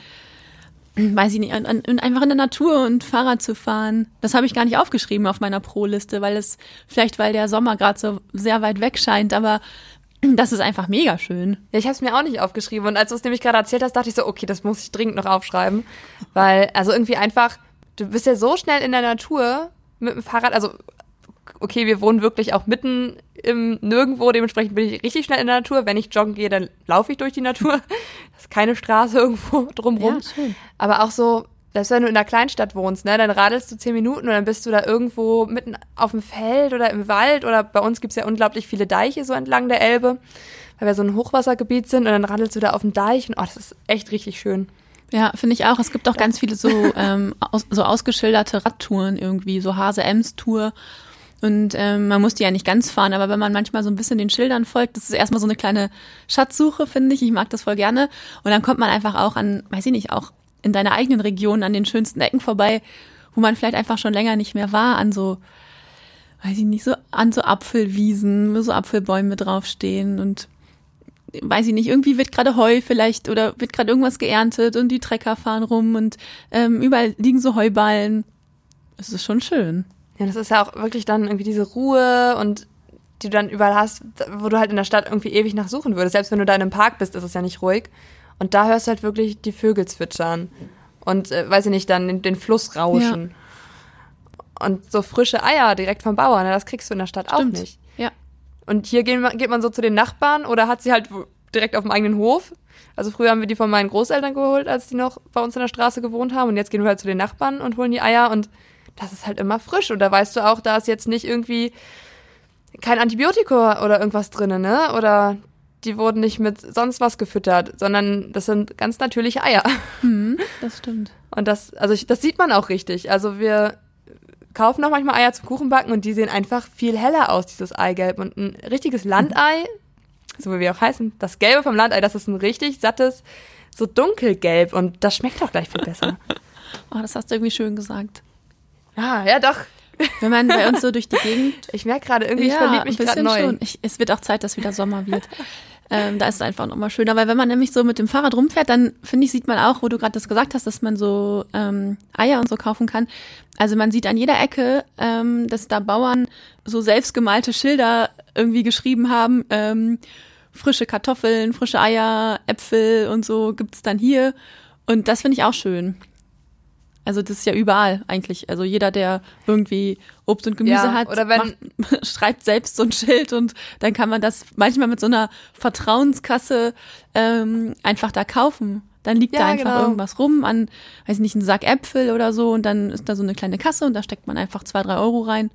weiß ich nicht, an, an, einfach in der Natur und Fahrrad zu fahren. Das habe ich gar nicht aufgeschrieben auf meiner Pro-Liste, weil es, vielleicht weil der Sommer gerade so sehr weit weg scheint, aber das ist einfach mega schön. Ja, ich habe es mir auch nicht aufgeschrieben. Und als du es nämlich gerade erzählt hast, dachte ich so, okay, das muss ich dringend noch aufschreiben. Weil, also irgendwie einfach, du bist ja so schnell in der Natur mit dem Fahrrad. Also, okay, wir wohnen wirklich auch mitten im Nirgendwo. Dementsprechend bin ich richtig schnell in der Natur. Wenn ich joggen gehe, dann laufe ich durch die Natur. Das ist keine Straße irgendwo drumrum. Ja. Aber auch so, selbst wenn du in einer Kleinstadt wohnst, ne, dann radelst du zehn Minuten und dann bist du da irgendwo mitten auf dem Feld oder im Wald oder bei uns gibt's ja unglaublich viele Deiche so entlang der Elbe, weil wir so ein Hochwassergebiet sind und dann radelst du da auf dem Deich und oh, das ist echt richtig schön. Ja, finde ich auch. Es gibt auch ganz viele so, ähm, aus, so ausgeschilderte Radtouren irgendwie, so Hase-Ems-Tour. Und ähm, man muss die ja nicht ganz fahren, aber wenn man manchmal so ein bisschen den Schildern folgt, das ist erstmal so eine kleine Schatzsuche, finde ich. Ich mag das voll gerne. Und dann kommt man einfach auch an, weiß ich nicht, auch in deiner eigenen Region an den schönsten Ecken vorbei, wo man vielleicht einfach schon länger nicht mehr war, an so, weiß ich nicht, so an so Apfelwiesen, wo so Apfelbäume draufstehen und weiß ich nicht, irgendwie wird gerade Heu vielleicht oder wird gerade irgendwas geerntet und die Trecker fahren rum und ähm, überall liegen so Heuballen. Es ist schon schön. Ja, das ist ja auch wirklich dann irgendwie diese Ruhe und die du dann überall hast, wo du halt in der Stadt irgendwie ewig nachsuchen würdest. Selbst wenn du da in einem Park bist, ist es ja nicht ruhig. Und da hörst du halt wirklich die Vögel zwitschern. Und, äh, weiß ich nicht, dann den, den Fluss rauschen. Ja. Und so frische Eier direkt vom Bauern, ne, das kriegst du in der Stadt Stimmt. auch nicht. Ja. Und hier geht man, geht man so zu den Nachbarn oder hat sie halt direkt auf dem eigenen Hof. Also früher haben wir die von meinen Großeltern geholt, als die noch bei uns in der Straße gewohnt haben. Und jetzt gehen wir halt zu den Nachbarn und holen die Eier und das ist halt immer frisch. Und da weißt du auch, da ist jetzt nicht irgendwie kein Antibiotikum oder irgendwas drin, ne? Oder die wurden nicht mit sonst was gefüttert, sondern das sind ganz natürliche Eier. Hm, das stimmt. Und das, also ich, das sieht man auch richtig. Also wir kaufen auch manchmal Eier zum Kuchenbacken und die sehen einfach viel heller aus, dieses Eigelb. Und ein richtiges Landei, so wie wir auch heißen, das Gelbe vom Landei, das ist ein richtig sattes, so dunkelgelb und das schmeckt auch gleich viel besser. oh, das hast du irgendwie schön gesagt. Ja, ja doch. Wenn man bei uns so durch die Gegend. Ich merke gerade irgendwie, ja, ich verliebe mich gerade neu. Schon. Ich, es wird auch Zeit, dass wieder Sommer wird. Ähm, da ist es einfach nochmal schöner, weil wenn man nämlich so mit dem Fahrrad rumfährt, dann finde ich, sieht man auch, wo du gerade das gesagt hast, dass man so ähm, Eier und so kaufen kann. Also man sieht an jeder Ecke, ähm, dass da Bauern so selbstgemalte Schilder irgendwie geschrieben haben, ähm, frische Kartoffeln, frische Eier, Äpfel und so gibt's dann hier. Und das finde ich auch schön. Also das ist ja überall eigentlich. Also jeder, der irgendwie Obst und Gemüse ja, hat, oder wenn, macht, schreibt selbst so ein Schild und dann kann man das manchmal mit so einer Vertrauenskasse ähm, einfach da kaufen. Dann liegt ja, da einfach genau. irgendwas rum an, weiß nicht, ein Sack Äpfel oder so und dann ist da so eine kleine Kasse und da steckt man einfach zwei, drei Euro rein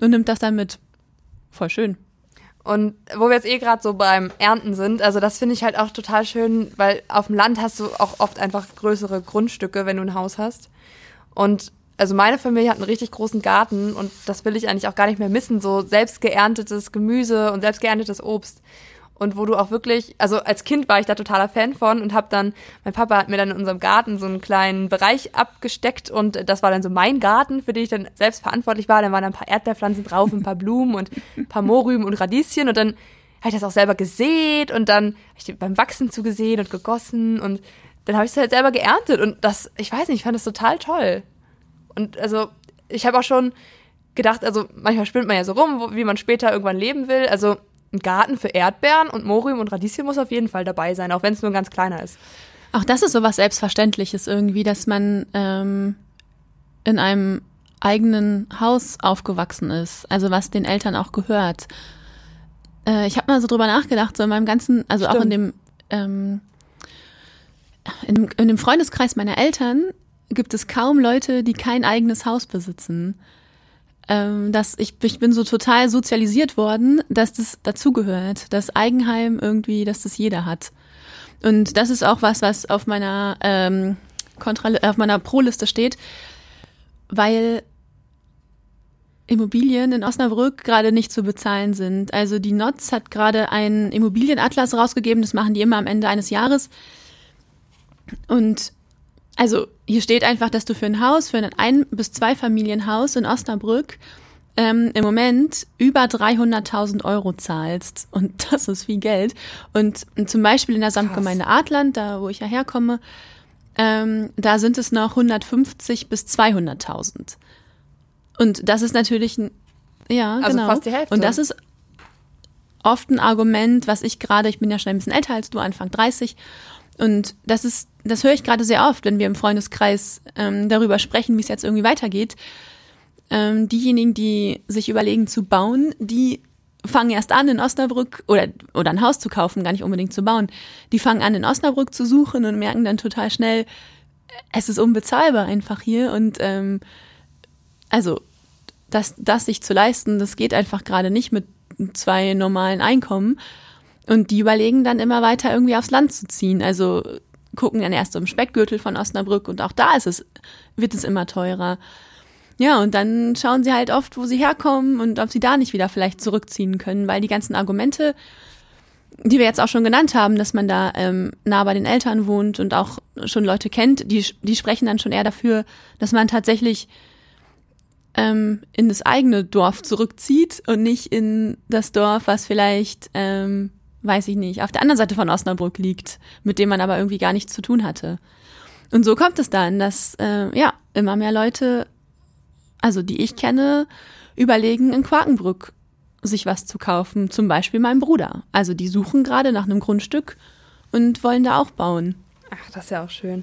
und nimmt das dann mit. Voll schön. Und wo wir jetzt eh gerade so beim Ernten sind, also das finde ich halt auch total schön, weil auf dem Land hast du auch oft einfach größere Grundstücke, wenn du ein Haus hast. Und also meine Familie hat einen richtig großen Garten und das will ich eigentlich auch gar nicht mehr missen, so selbst geerntetes Gemüse und selbst geerntetes Obst und wo du auch wirklich, also als Kind war ich da totaler Fan von und habe dann, mein Papa hat mir dann in unserem Garten so einen kleinen Bereich abgesteckt und das war dann so mein Garten, für den ich dann selbst verantwortlich war. Dann waren da ein paar Erdbeerpflanzen drauf, ein paar Blumen und ein paar Mohrrüben und Radieschen und dann habe ich das auch selber gesät und dann habe ich beim Wachsen zugesehen und gegossen und dann habe ich es halt selber geerntet und das, ich weiß nicht, ich fand das total toll. Und also ich habe auch schon gedacht, also manchmal spinnt man ja so rum, wie man später irgendwann leben will. Also ein Garten für Erdbeeren und Morium und Radieschen muss auf jeden Fall dabei sein, auch wenn es nur ein ganz kleiner ist. Auch das ist so was Selbstverständliches irgendwie, dass man ähm, in einem eigenen Haus aufgewachsen ist, also was den Eltern auch gehört. Äh, ich habe mal so drüber nachgedacht, so in meinem ganzen, also Stimmt. auch in dem ähm, in, in dem Freundeskreis meiner Eltern gibt es kaum Leute, die kein eigenes Haus besitzen ähm, dass ich, ich bin so total sozialisiert worden, dass das dazugehört, das Eigenheim irgendwie, dass das jeder hat. Und das ist auch was, was auf meiner ähm, Kontra auf meiner Pro-Liste steht, weil Immobilien in Osnabrück gerade nicht zu bezahlen sind. Also die NOTZ hat gerade einen Immobilienatlas rausgegeben, das machen die immer am Ende eines Jahres. Und also hier steht einfach, dass du für ein Haus, für ein Ein- bis Zwei-Familienhaus in Osnabrück ähm, im Moment über 300.000 Euro zahlst. Und das ist viel Geld. Und, und zum Beispiel in der Samtgemeinde Adland, da wo ich ja herkomme, ähm, da sind es noch 150 bis 200.000. Und das ist natürlich ein, ja, Also genau. fast die Hälfte. Und das ist oft ein Argument, was ich gerade, ich bin ja schon ein bisschen älter als du, Anfang 30. Und das ist, das höre ich gerade sehr oft, wenn wir im Freundeskreis ähm, darüber sprechen, wie es jetzt irgendwie weitergeht. Ähm, diejenigen, die sich überlegen zu bauen, die fangen erst an in Osnabrück oder oder ein Haus zu kaufen, gar nicht unbedingt zu bauen. Die fangen an in Osnabrück zu suchen und merken dann total schnell, es ist unbezahlbar einfach hier und ähm, also das, das sich zu leisten, das geht einfach gerade nicht mit zwei normalen Einkommen. Und die überlegen dann immer weiter irgendwie aufs Land zu ziehen. Also gucken dann erst im Speckgürtel von Osnabrück und auch da ist es, wird es immer teurer. Ja, und dann schauen sie halt oft, wo sie herkommen und ob sie da nicht wieder vielleicht zurückziehen können, weil die ganzen Argumente, die wir jetzt auch schon genannt haben, dass man da ähm, nah bei den Eltern wohnt und auch schon Leute kennt, die, die sprechen dann schon eher dafür, dass man tatsächlich ähm, in das eigene Dorf zurückzieht und nicht in das Dorf, was vielleicht, ähm, weiß ich nicht, auf der anderen Seite von Osnabrück liegt, mit dem man aber irgendwie gar nichts zu tun hatte. Und so kommt es dann, dass äh, ja immer mehr Leute, also die ich kenne, überlegen in Quakenbrück sich was zu kaufen, zum Beispiel mein Bruder. Also die suchen gerade nach einem Grundstück und wollen da auch bauen. Ach, das ist ja auch schön.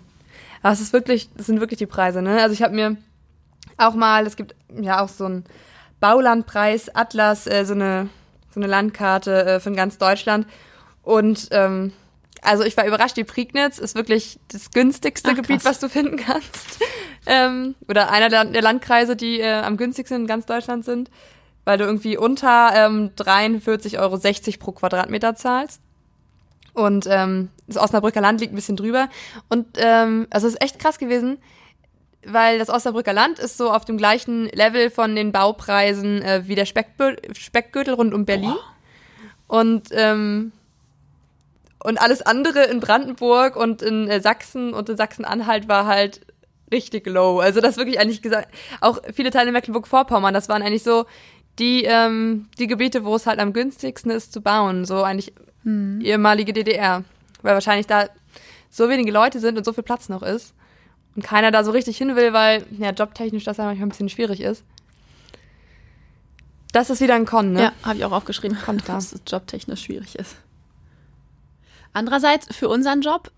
Aber es ist wirklich, das sind wirklich die Preise, ne? Also ich habe mir auch mal, es gibt ja auch so einen Baulandpreis, Atlas, äh, so eine so eine Landkarte äh, von ganz Deutschland. Und ähm, also ich war überrascht, die Prignitz ist wirklich das günstigste Ach, Gebiet, was du finden kannst. ähm, oder einer der, der Landkreise, die äh, am günstigsten in ganz Deutschland sind, weil du irgendwie unter ähm, 43,60 Euro pro Quadratmeter zahlst. Und ähm, das Osnabrücker Land liegt ein bisschen drüber. Und ähm, also es ist echt krass gewesen, weil das Osnabrücker Land ist so auf dem gleichen Level von den Baupreisen äh, wie der Speckbö Speckgürtel rund um Berlin. Und ähm, und alles andere in Brandenburg und in äh, Sachsen und in Sachsen-Anhalt war halt richtig low. Also das wirklich eigentlich gesagt, auch viele Teile in Mecklenburg-Vorpommern, das waren eigentlich so die ähm, die Gebiete, wo es halt am günstigsten ist zu bauen, so eigentlich ehemalige DDR, weil wahrscheinlich da so wenige Leute sind und so viel Platz noch ist und keiner da so richtig hin will, weil ja jobtechnisch das ja manchmal ein bisschen schwierig ist. Das ist wieder ein Con, ne? Ja, habe ich auch aufgeschrieben, Kontra. dass es jobtechnisch schwierig ist. Andererseits, für unseren Job,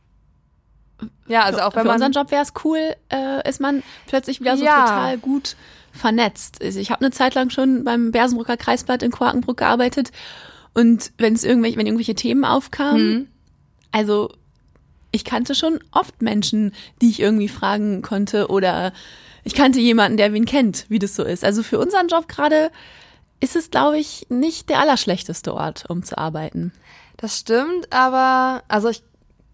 Ja, also auch wenn für man unseren Job wäre es cool, äh, ist man plötzlich wieder so Ja. total gut vernetzt. Also ich habe eine Zeit lang schon beim Bersenbrücker Kreisblatt in Quakenbrück gearbeitet und wenn es irgendwelche, wenn irgendwelche Themen aufkamen, Mhm. also ich kannte schon oft Menschen, die ich irgendwie fragen konnte oder ich kannte jemanden, der wen kennt, wie das so ist. Also für unseren Job gerade ist es, glaube ich, nicht der allerschlechteste Ort, um zu arbeiten. Das stimmt, aber also ich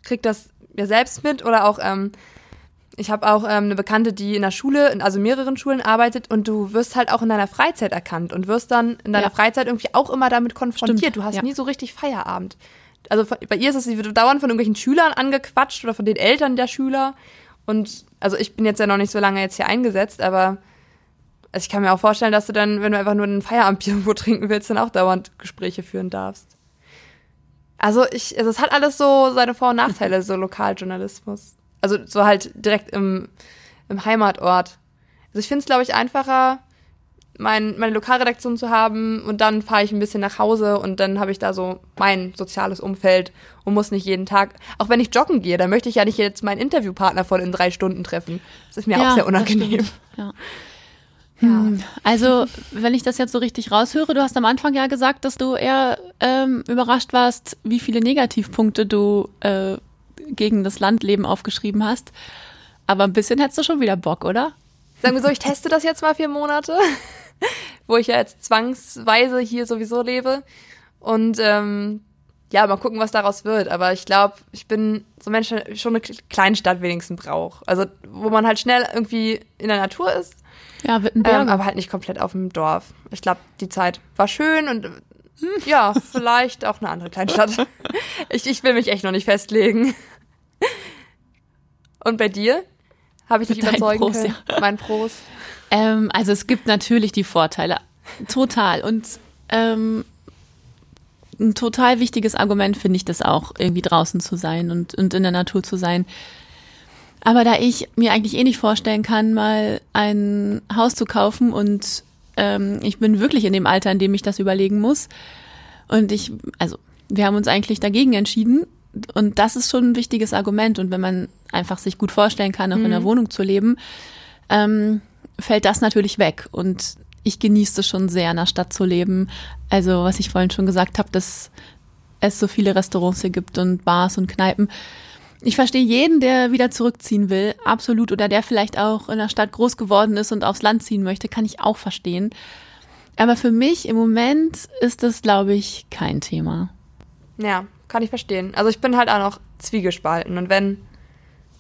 krieg das ja selbst mit oder auch ähm, ich habe auch ähm, eine Bekannte, die in der Schule, in also mehreren Schulen arbeitet und du wirst halt auch in deiner Freizeit erkannt und wirst dann in deiner Ja. Freizeit irgendwie auch immer damit konfrontiert. Stimmt, Du hast ja. nie so richtig Feierabend. Also bei ihr ist es, sie wird dauernd von irgendwelchen Schülern angequatscht oder von den Eltern der Schüler. Und also ich bin jetzt ja noch nicht so lange jetzt hier eingesetzt, aber also ich kann mir auch vorstellen, dass du dann, wenn du einfach nur ein Feierabendbier irgendwo trinken willst, dann auch dauernd Gespräche führen darfst. Also ich, also es hat alles so seine Vor- und Nachteile, so Lokaljournalismus. Also so halt direkt im, im Heimatort. Also ich finde es, glaube ich, einfacher, mein, meine Lokalredaktion zu haben und dann fahre ich ein bisschen nach Hause und dann habe ich da so mein soziales Umfeld und muss nicht jeden Tag, auch wenn ich joggen gehe, dann möchte ich ja nicht jetzt meinen Interviewpartner voll in drei Stunden treffen. Das ist mir auch sehr unangenehm. Ja. Hm, Also, wenn ich das jetzt so richtig raushöre, du hast am Anfang ja gesagt, dass du eher ähm, überrascht warst, wie viele Negativpunkte du äh, gegen das Landleben aufgeschrieben hast. Aber ein bisschen hättest du schon wieder Bock, oder? Sagen wir so, ich teste das jetzt mal vier Monate, wo ich ja jetzt zwangsweise hier sowieso lebe. Und ähm, ja, mal gucken, was daraus wird. Aber ich glaube, ich bin so ein Mensch, der schon eine Kleinstadt wenigstens braucht. Also, wo man halt schnell irgendwie in der Natur ist, Ja, Wittenberg. ähm, aber halt nicht komplett auf dem Dorf. Ich glaube, die Zeit war schön und ja, vielleicht auch eine andere Kleinstadt. Ich, ich will mich echt noch nicht festlegen. Und bei dir? Habe ich dich überzeugen Pros, können? Mein Pros. Ähm, also es gibt natürlich die Vorteile. Total. Und ähm, ein total wichtiges Argument finde ich das auch, irgendwie draußen zu sein und, und in der Natur zu sein. Aber da ich mir eigentlich eh nicht vorstellen kann, mal ein Haus zu kaufen und ähm, ich bin wirklich in dem Alter, in dem ich das überlegen muss. Und ich, also wir haben uns eigentlich dagegen entschieden. Und das ist schon ein wichtiges Argument. Und wenn man einfach sich gut vorstellen kann, auch mhm. in der Wohnung zu leben, ähm, fällt das natürlich weg. Und ich genieße es schon sehr, in der Stadt zu leben. Also, was ich vorhin schon gesagt habe, dass es so viele Restaurants hier gibt und Bars und Kneipen ich verstehe jeden, der wieder zurückziehen will, absolut, oder der vielleicht auch in der Stadt groß geworden ist und aufs Land ziehen möchte, kann ich auch verstehen. Aber für mich im Moment ist das, glaube ich, kein Thema. Ja, kann ich verstehen. Also ich bin halt auch noch zwiegespalten und wenn,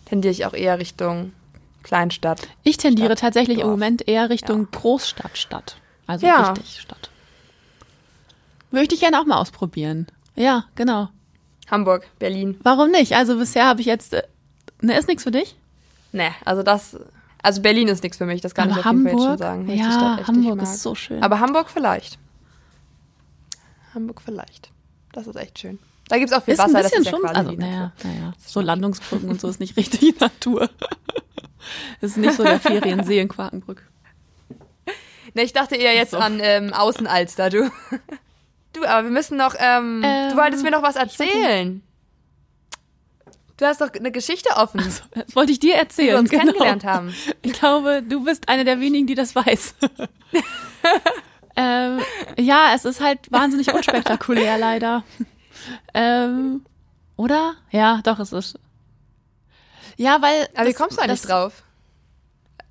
tendiere ich auch eher Richtung Kleinstadt. Ich tendiere Stadt, tatsächlich Dorf. im Moment eher Richtung ja. Großstadt, Stadt. Also ja. richtig Stadt. Möchte ich gerne auch mal ausprobieren. Ja, genau. Hamburg, Berlin. Warum nicht? Also bisher habe ich jetzt. Äh, ne, ist nichts für dich? Ne, also das. Also Berlin ist nichts für mich, das kann Aber ich auf Hamburg, jeden Fall schon sagen. Ja, Hamburg ist so schön. Aber Hamburg vielleicht. Hamburg vielleicht. Das ist echt schön. Da gibt es auch viel ist Wasser, ein bisschen das ist schon, ja also, naja, naja. So Landungsbrücken und so ist nicht richtig Natur. das ist nicht so der Feriensee in Quakenbrück. Ne, ich dachte eher jetzt so. an ähm, Außenalster, du. Du, aber wir müssen noch, ähm, ähm, du wolltest mir noch was erzählen. Du hast doch eine Geschichte offen. Also, das wollte ich dir erzählen. Wie wir uns genau. kennengelernt haben. Ich glaube, du bist eine der wenigen, die das weiß. ähm, ja, es ist halt wahnsinnig unspektakulär, leider. Ähm, oder? Ja, doch, es ist. Ja, weil. Aber wie kommst du eigentlich das, drauf?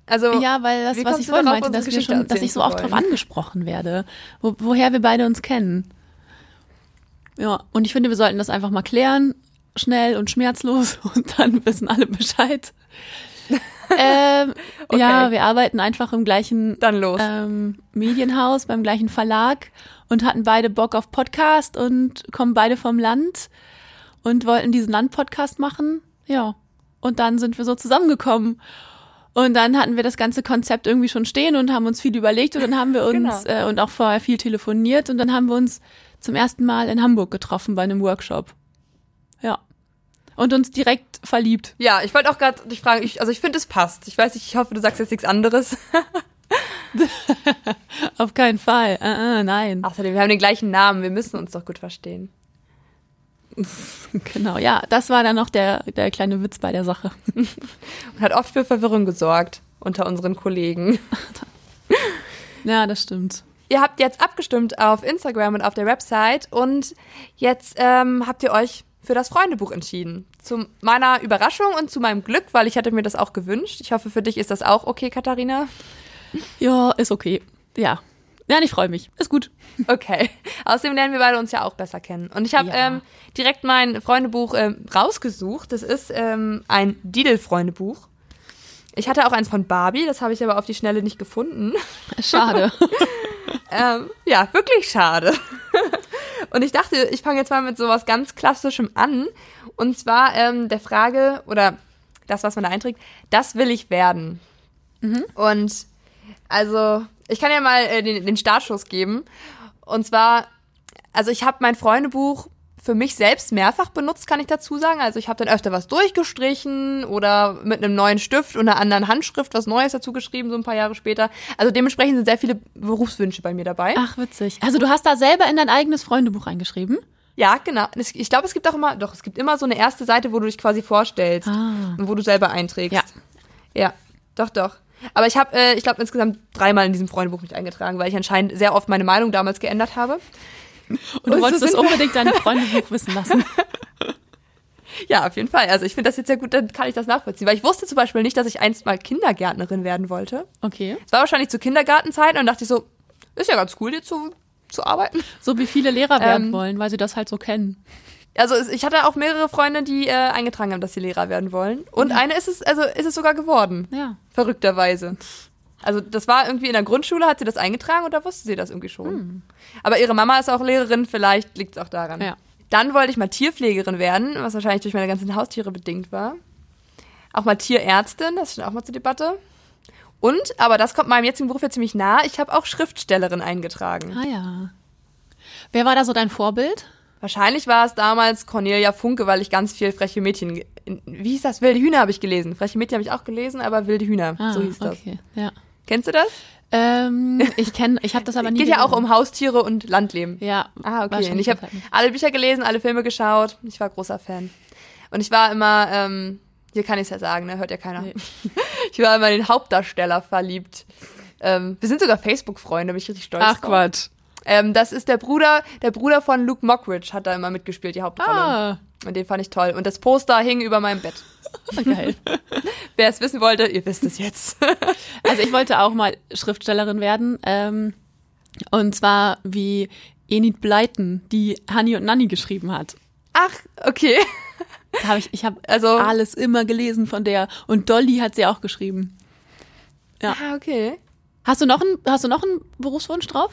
Also, ja, weil das, was ich vorhin meinte, dass, wir schon, dass ich so oft drauf angesprochen werde, wo, woher wir beide uns kennen. Ja, und ich finde, wir sollten das einfach mal klären, schnell und schmerzlos, und dann wissen alle Bescheid. Ähm, okay. Ja, wir arbeiten einfach im gleichen ähm, Medienhaus, beim gleichen Verlag und hatten beide Bock auf Podcast und kommen beide vom Land und wollten diesen Landpodcast machen. Ja, und dann sind wir so zusammengekommen. Und dann hatten wir das ganze Konzept irgendwie schon stehen und haben uns viel überlegt und dann haben wir uns genau. äh, und auch vorher viel telefoniert und dann haben wir uns zum ersten Mal in Hamburg getroffen bei einem Workshop. Ja. Und uns direkt verliebt. Ja, ich wollte auch gerade dich fragen, ich, also ich finde, es passt. Ich weiß nicht, ich hoffe, du sagst jetzt nichts anderes. Auf keinen Fall. Uh, uh, nein. Außerdem, wir haben den gleichen Namen, wir müssen uns doch gut verstehen. Genau, ja, das war dann noch der, der kleine Witz bei der Sache. Und hat oft für Verwirrung gesorgt unter unseren Kollegen. ja, das stimmt. Ihr habt jetzt abgestimmt auf Instagram und auf der Website und jetzt ähm, habt ihr euch für das Freundebuch entschieden. Zu meiner Überraschung und zu meinem Glück, weil ich hatte mir das auch gewünscht. Ich hoffe, für dich ist das auch okay, Katharina. Ja, ist okay. Ja, ja, ich freue mich. Ist gut. Okay. Außerdem lernen wir beide uns ja auch besser kennen. Und ich habe ja. ähm, direkt mein Freundebuch ähm, rausgesucht. Das ist ähm, ein Didel-Freundebuch. Ich hatte auch eins von Barbie, das habe ich aber auf die Schnelle nicht gefunden. Schade. ähm, ja, wirklich schade. Und ich dachte, ich fange jetzt mal mit sowas ganz Klassischem an. Und zwar ähm, der Frage, oder das, was man da einträgt, das will ich werden. Mhm. Und also ich kann ja mal äh, den, den Startschuss geben. Und zwar, also ich habe mein Freundebuch für mich selbst mehrfach benutzt, kann ich dazu sagen. Also ich habe dann öfter was durchgestrichen oder mit einem neuen Stift und einer anderen Handschrift was Neues dazu geschrieben, so ein paar Jahre später. Also dementsprechend sind sehr viele Berufswünsche bei mir dabei. Ach, witzig. Also du hast da selber in dein eigenes Freundebuch reingeschrieben? Ja, genau. Ich glaube, es gibt auch immer, doch, es gibt immer so eine erste Seite, wo du dich quasi vorstellst ah. und wo du selber einträgst. Ja. Ja, doch, doch. Aber ich habe, äh, ich glaube, insgesamt dreimal in diesem Freundebuch mich eingetragen, weil ich anscheinend sehr oft meine Meinung damals geändert habe. Und du und wolltest so es unbedingt deinem Freundebuch wissen lassen. Ja, auf jeden Fall. Also ich finde das jetzt sehr gut, dann kann ich das nachvollziehen. Weil ich wusste zum Beispiel nicht, dass ich einst mal Kindergärtnerin werden wollte. Okay. Es war wahrscheinlich zu Kindergartenzeiten und dachte ich so, ist ja ganz cool, hier zu, zu arbeiten. So wie viele Lehrer werden ähm, wollen, weil sie das halt so kennen. Also ich hatte auch mehrere Freunde, die äh, eingetragen haben, dass sie Lehrer werden wollen. Und mhm. eine ist es, also ist es sogar geworden. Ja. Verrückterweise. Also das war irgendwie in der Grundschule, hat sie das eingetragen da wusste sie das irgendwie schon. Mhm. Aber ihre Mama ist auch Lehrerin, vielleicht liegt es auch daran. Ja. Dann wollte ich mal Tierpflegerin werden, was wahrscheinlich durch meine ganzen Haustiere bedingt war. Auch mal Tierärztin, das ist schon auch mal zur Debatte. Und, aber das kommt meinem jetzigen Beruf ja ziemlich nah, ich habe auch Schriftstellerin eingetragen. Ah ja. Wer war da so dein Vorbild? Wahrscheinlich war es damals Cornelia Funke, weil ich ganz viel freche Mädchen, wie hieß das? Wilde Hühner habe ich gelesen. Freche Mädchen habe ich auch gelesen, aber Wilde Hühner, Ah, so hieß das. okay. Ja. Kennst du das? Ähm, ich kenne, ich habe das aber nie Geht ja auch gelesen. um Haustiere und Landleben. Ja. Ah, okay. Und ich habe alle Bücher gelesen, alle Filme geschaut. Ich war großer Fan. Und ich war immer, ähm, hier kann ich es ja sagen, ne? hört ja keiner. Nee. Ich war immer in den Hauptdarsteller verliebt. Ähm, wir sind sogar Facebook-Freunde, bin ich richtig stolz Ach drauf. Quatsch. Ähm, das ist der Bruder, der Bruder von Luke Mockridge hat da immer mitgespielt, die Hauptrolle. Ah, Und den fand ich toll. Und das Poster hing über meinem Bett. geil. Wer es wissen wollte, ihr wisst es jetzt. Also ich wollte auch mal Schriftstellerin werden. Ähm, und zwar wie Enid Blyton, die Honey und Nanny geschrieben hat. Ach, okay. Hab ich ich habe Also- alles immer gelesen von der. Und Dolly hat sie auch geschrieben. Ja. Ah, okay. Hast du noch einen, hast du noch einen Berufswunsch drauf?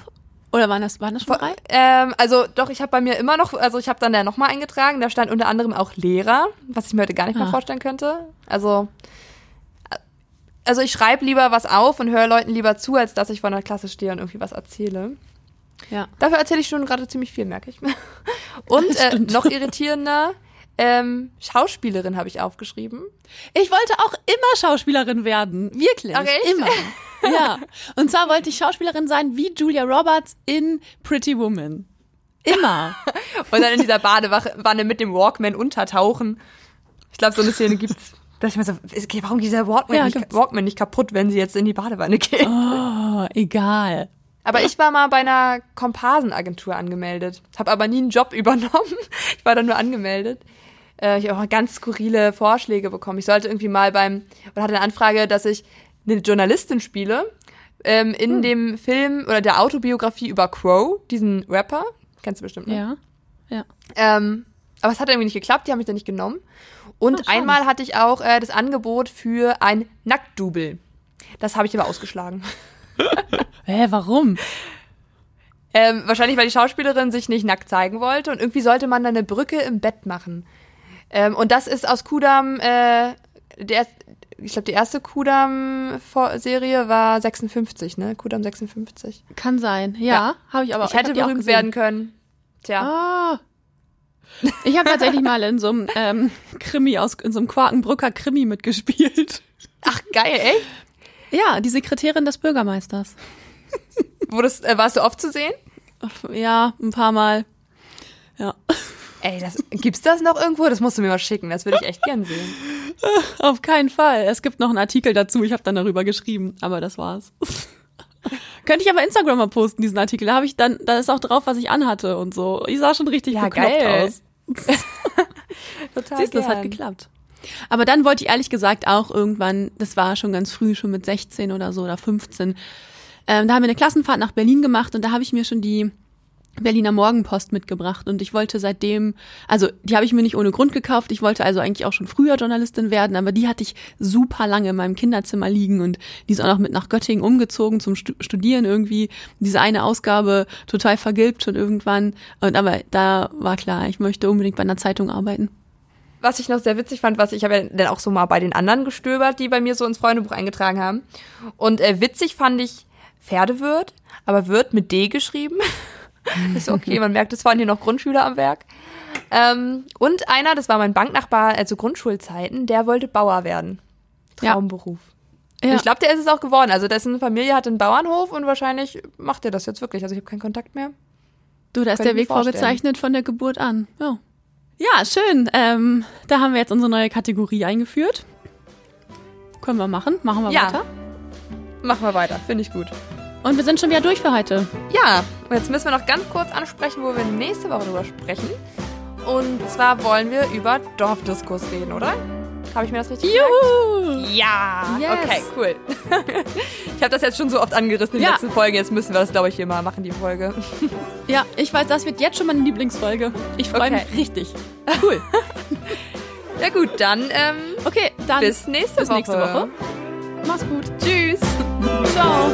Oder waren das, waren das schon drei? Ähm, also doch, ich habe bei mir immer noch, also ich habe dann da nochmal eingetragen, da stand unter anderem auch Lehrer, was ich mir heute gar nicht mehr Ah. vorstellen könnte. Also, also ich schreibe lieber was auf und höre Leuten lieber zu, als dass ich vor einer Klasse stehe und irgendwie was erzähle. Ja. Dafür erzähle ich schon gerade ziemlich viel, merke ich. Und äh, noch irritierender, ähm, Schauspielerin habe ich aufgeschrieben. Ich wollte auch immer Schauspielerin werden. Wirklich. Echt? Immer. Ja. Und zwar wollte ich Schauspielerin sein wie Julia Roberts in Pretty Woman. Immer. Und dann in dieser Badewanne mit dem Walkman untertauchen. Ich glaube, so eine Szene gibt's. Dass ich mir so, okay, warum geht dieser Walkman, Ja, nicht. Walkman nicht kaputt, wenn sie jetzt in die Badewanne geht? Oh, egal. Aber ich war mal bei einer Komparsenagentur angemeldet, habe aber nie einen Job übernommen. Ich war da nur angemeldet. Äh, ich habe auch ganz skurrile Vorschläge bekommen. Ich sollte irgendwie mal beim, oder hatte eine Anfrage, dass ich eine Journalistin spiele ähm, in dem Film oder der Autobiografie über Crow, diesen Rapper. Kennst du bestimmt, ne? Ja. Ja. Ähm, aber es hat irgendwie nicht geklappt, die haben mich dann nicht genommen. Und Ach, schade. einmal hatte ich auch äh, das Angebot für ein Nacktdouble. Das habe ich aber ausgeschlagen. Hä, warum? Ähm, wahrscheinlich, weil die Schauspielerin sich nicht nackt zeigen wollte und irgendwie sollte man dann eine Brücke im Bett machen. Ähm, und das ist aus Kudam, äh, der, ich glaube, die erste Kudam-Serie war 56, ne? Kudam 56. Kann sein. Ja, Ja. habe ich aber ich hätte auch berühmt werden können. Tja. Ah. Ich habe tatsächlich mal in so einem ähm, Krimi aus in so einem Quakenbrücker Krimi mitgespielt. Ach, geil, ey. Ja, die Sekretärin des Bürgermeisters. Wurdest, äh, warst du oft zu sehen? Ja, ein paar Mal. Ja. Ey, das, gibt's das noch irgendwo? Das musst du mir mal schicken. Das würde ich echt gern sehen. Auf keinen Fall. Es gibt noch einen Artikel dazu. Ich habe dann darüber geschrieben, aber das war's. Könnte ich aber Instagram mal posten, diesen Artikel. Da habe ich dann, da ist auch drauf, was ich anhatte und so. Ich sah schon richtig Ja, bekloppt geil. aus. Total Siehst du, das hat geklappt. Aber dann wollte ich ehrlich gesagt auch irgendwann, das war schon ganz früh, schon mit 16 oder so oder 15, ähm, da haben wir eine Klassenfahrt nach Berlin gemacht und da habe ich mir schon die Berliner Morgenpost mitgebracht und ich wollte seitdem, also die habe ich mir nicht ohne Grund gekauft, ich wollte also eigentlich auch schon früher Journalistin werden, aber die hatte ich super lange in meinem Kinderzimmer liegen und die ist auch noch mit nach Göttingen umgezogen zum Stu Studieren irgendwie, diese eine Ausgabe total vergilbt schon irgendwann und aber da war klar, ich möchte unbedingt bei einer Zeitung arbeiten. was ich noch sehr witzig fand, was ich habe ja dann auch so mal bei den anderen gestöbert, die bei mir so ins Freundebuch eingetragen haben. Und äh, witzig fand ich Pferdewirt, aber wird mit D geschrieben. ist okay, man merkt, es waren hier noch Grundschüler am Werk. Ähm, und einer, das war mein Banknachbar zu Grundschulzeiten, der wollte Bauer werden. Traumberuf. Ja. Ich glaube, der ist es auch geworden. Also dessen Familie hat einen Bauernhof und wahrscheinlich macht er das jetzt wirklich. Also ich habe keinen Kontakt mehr. Du, da ist der Weg vorstellen. vorgezeichnet von der Geburt an. Ja, ja schön. Ähm, da haben wir jetzt unsere neue Kategorie eingeführt. Können wir machen. Machen wir Ja. weiter. Machen wir weiter, finde ich gut. Und wir sind schon wieder durch für heute. Ja, und jetzt müssen wir noch ganz kurz ansprechen, wo wir nächste Woche drüber sprechen. Und zwar wollen wir über Dorfdiskurs reden, oder? Habe ich mir das richtig Juhu! gemerkt? Ja. Yes. Okay, cool. ich habe das jetzt schon so oft angerissen in den Ja. letzten Folgen. Jetzt müssen wir das, glaube ich, hier mal machen, die Folge. Ja, ich weiß, das wird jetzt schon meine Lieblingsfolge. Ich freue Okay. mich richtig. Cool. Ja gut, dann ähm, Okay, dann bis nächste bis Woche. nächste Woche. Mach's gut. Tschüss. Ciao.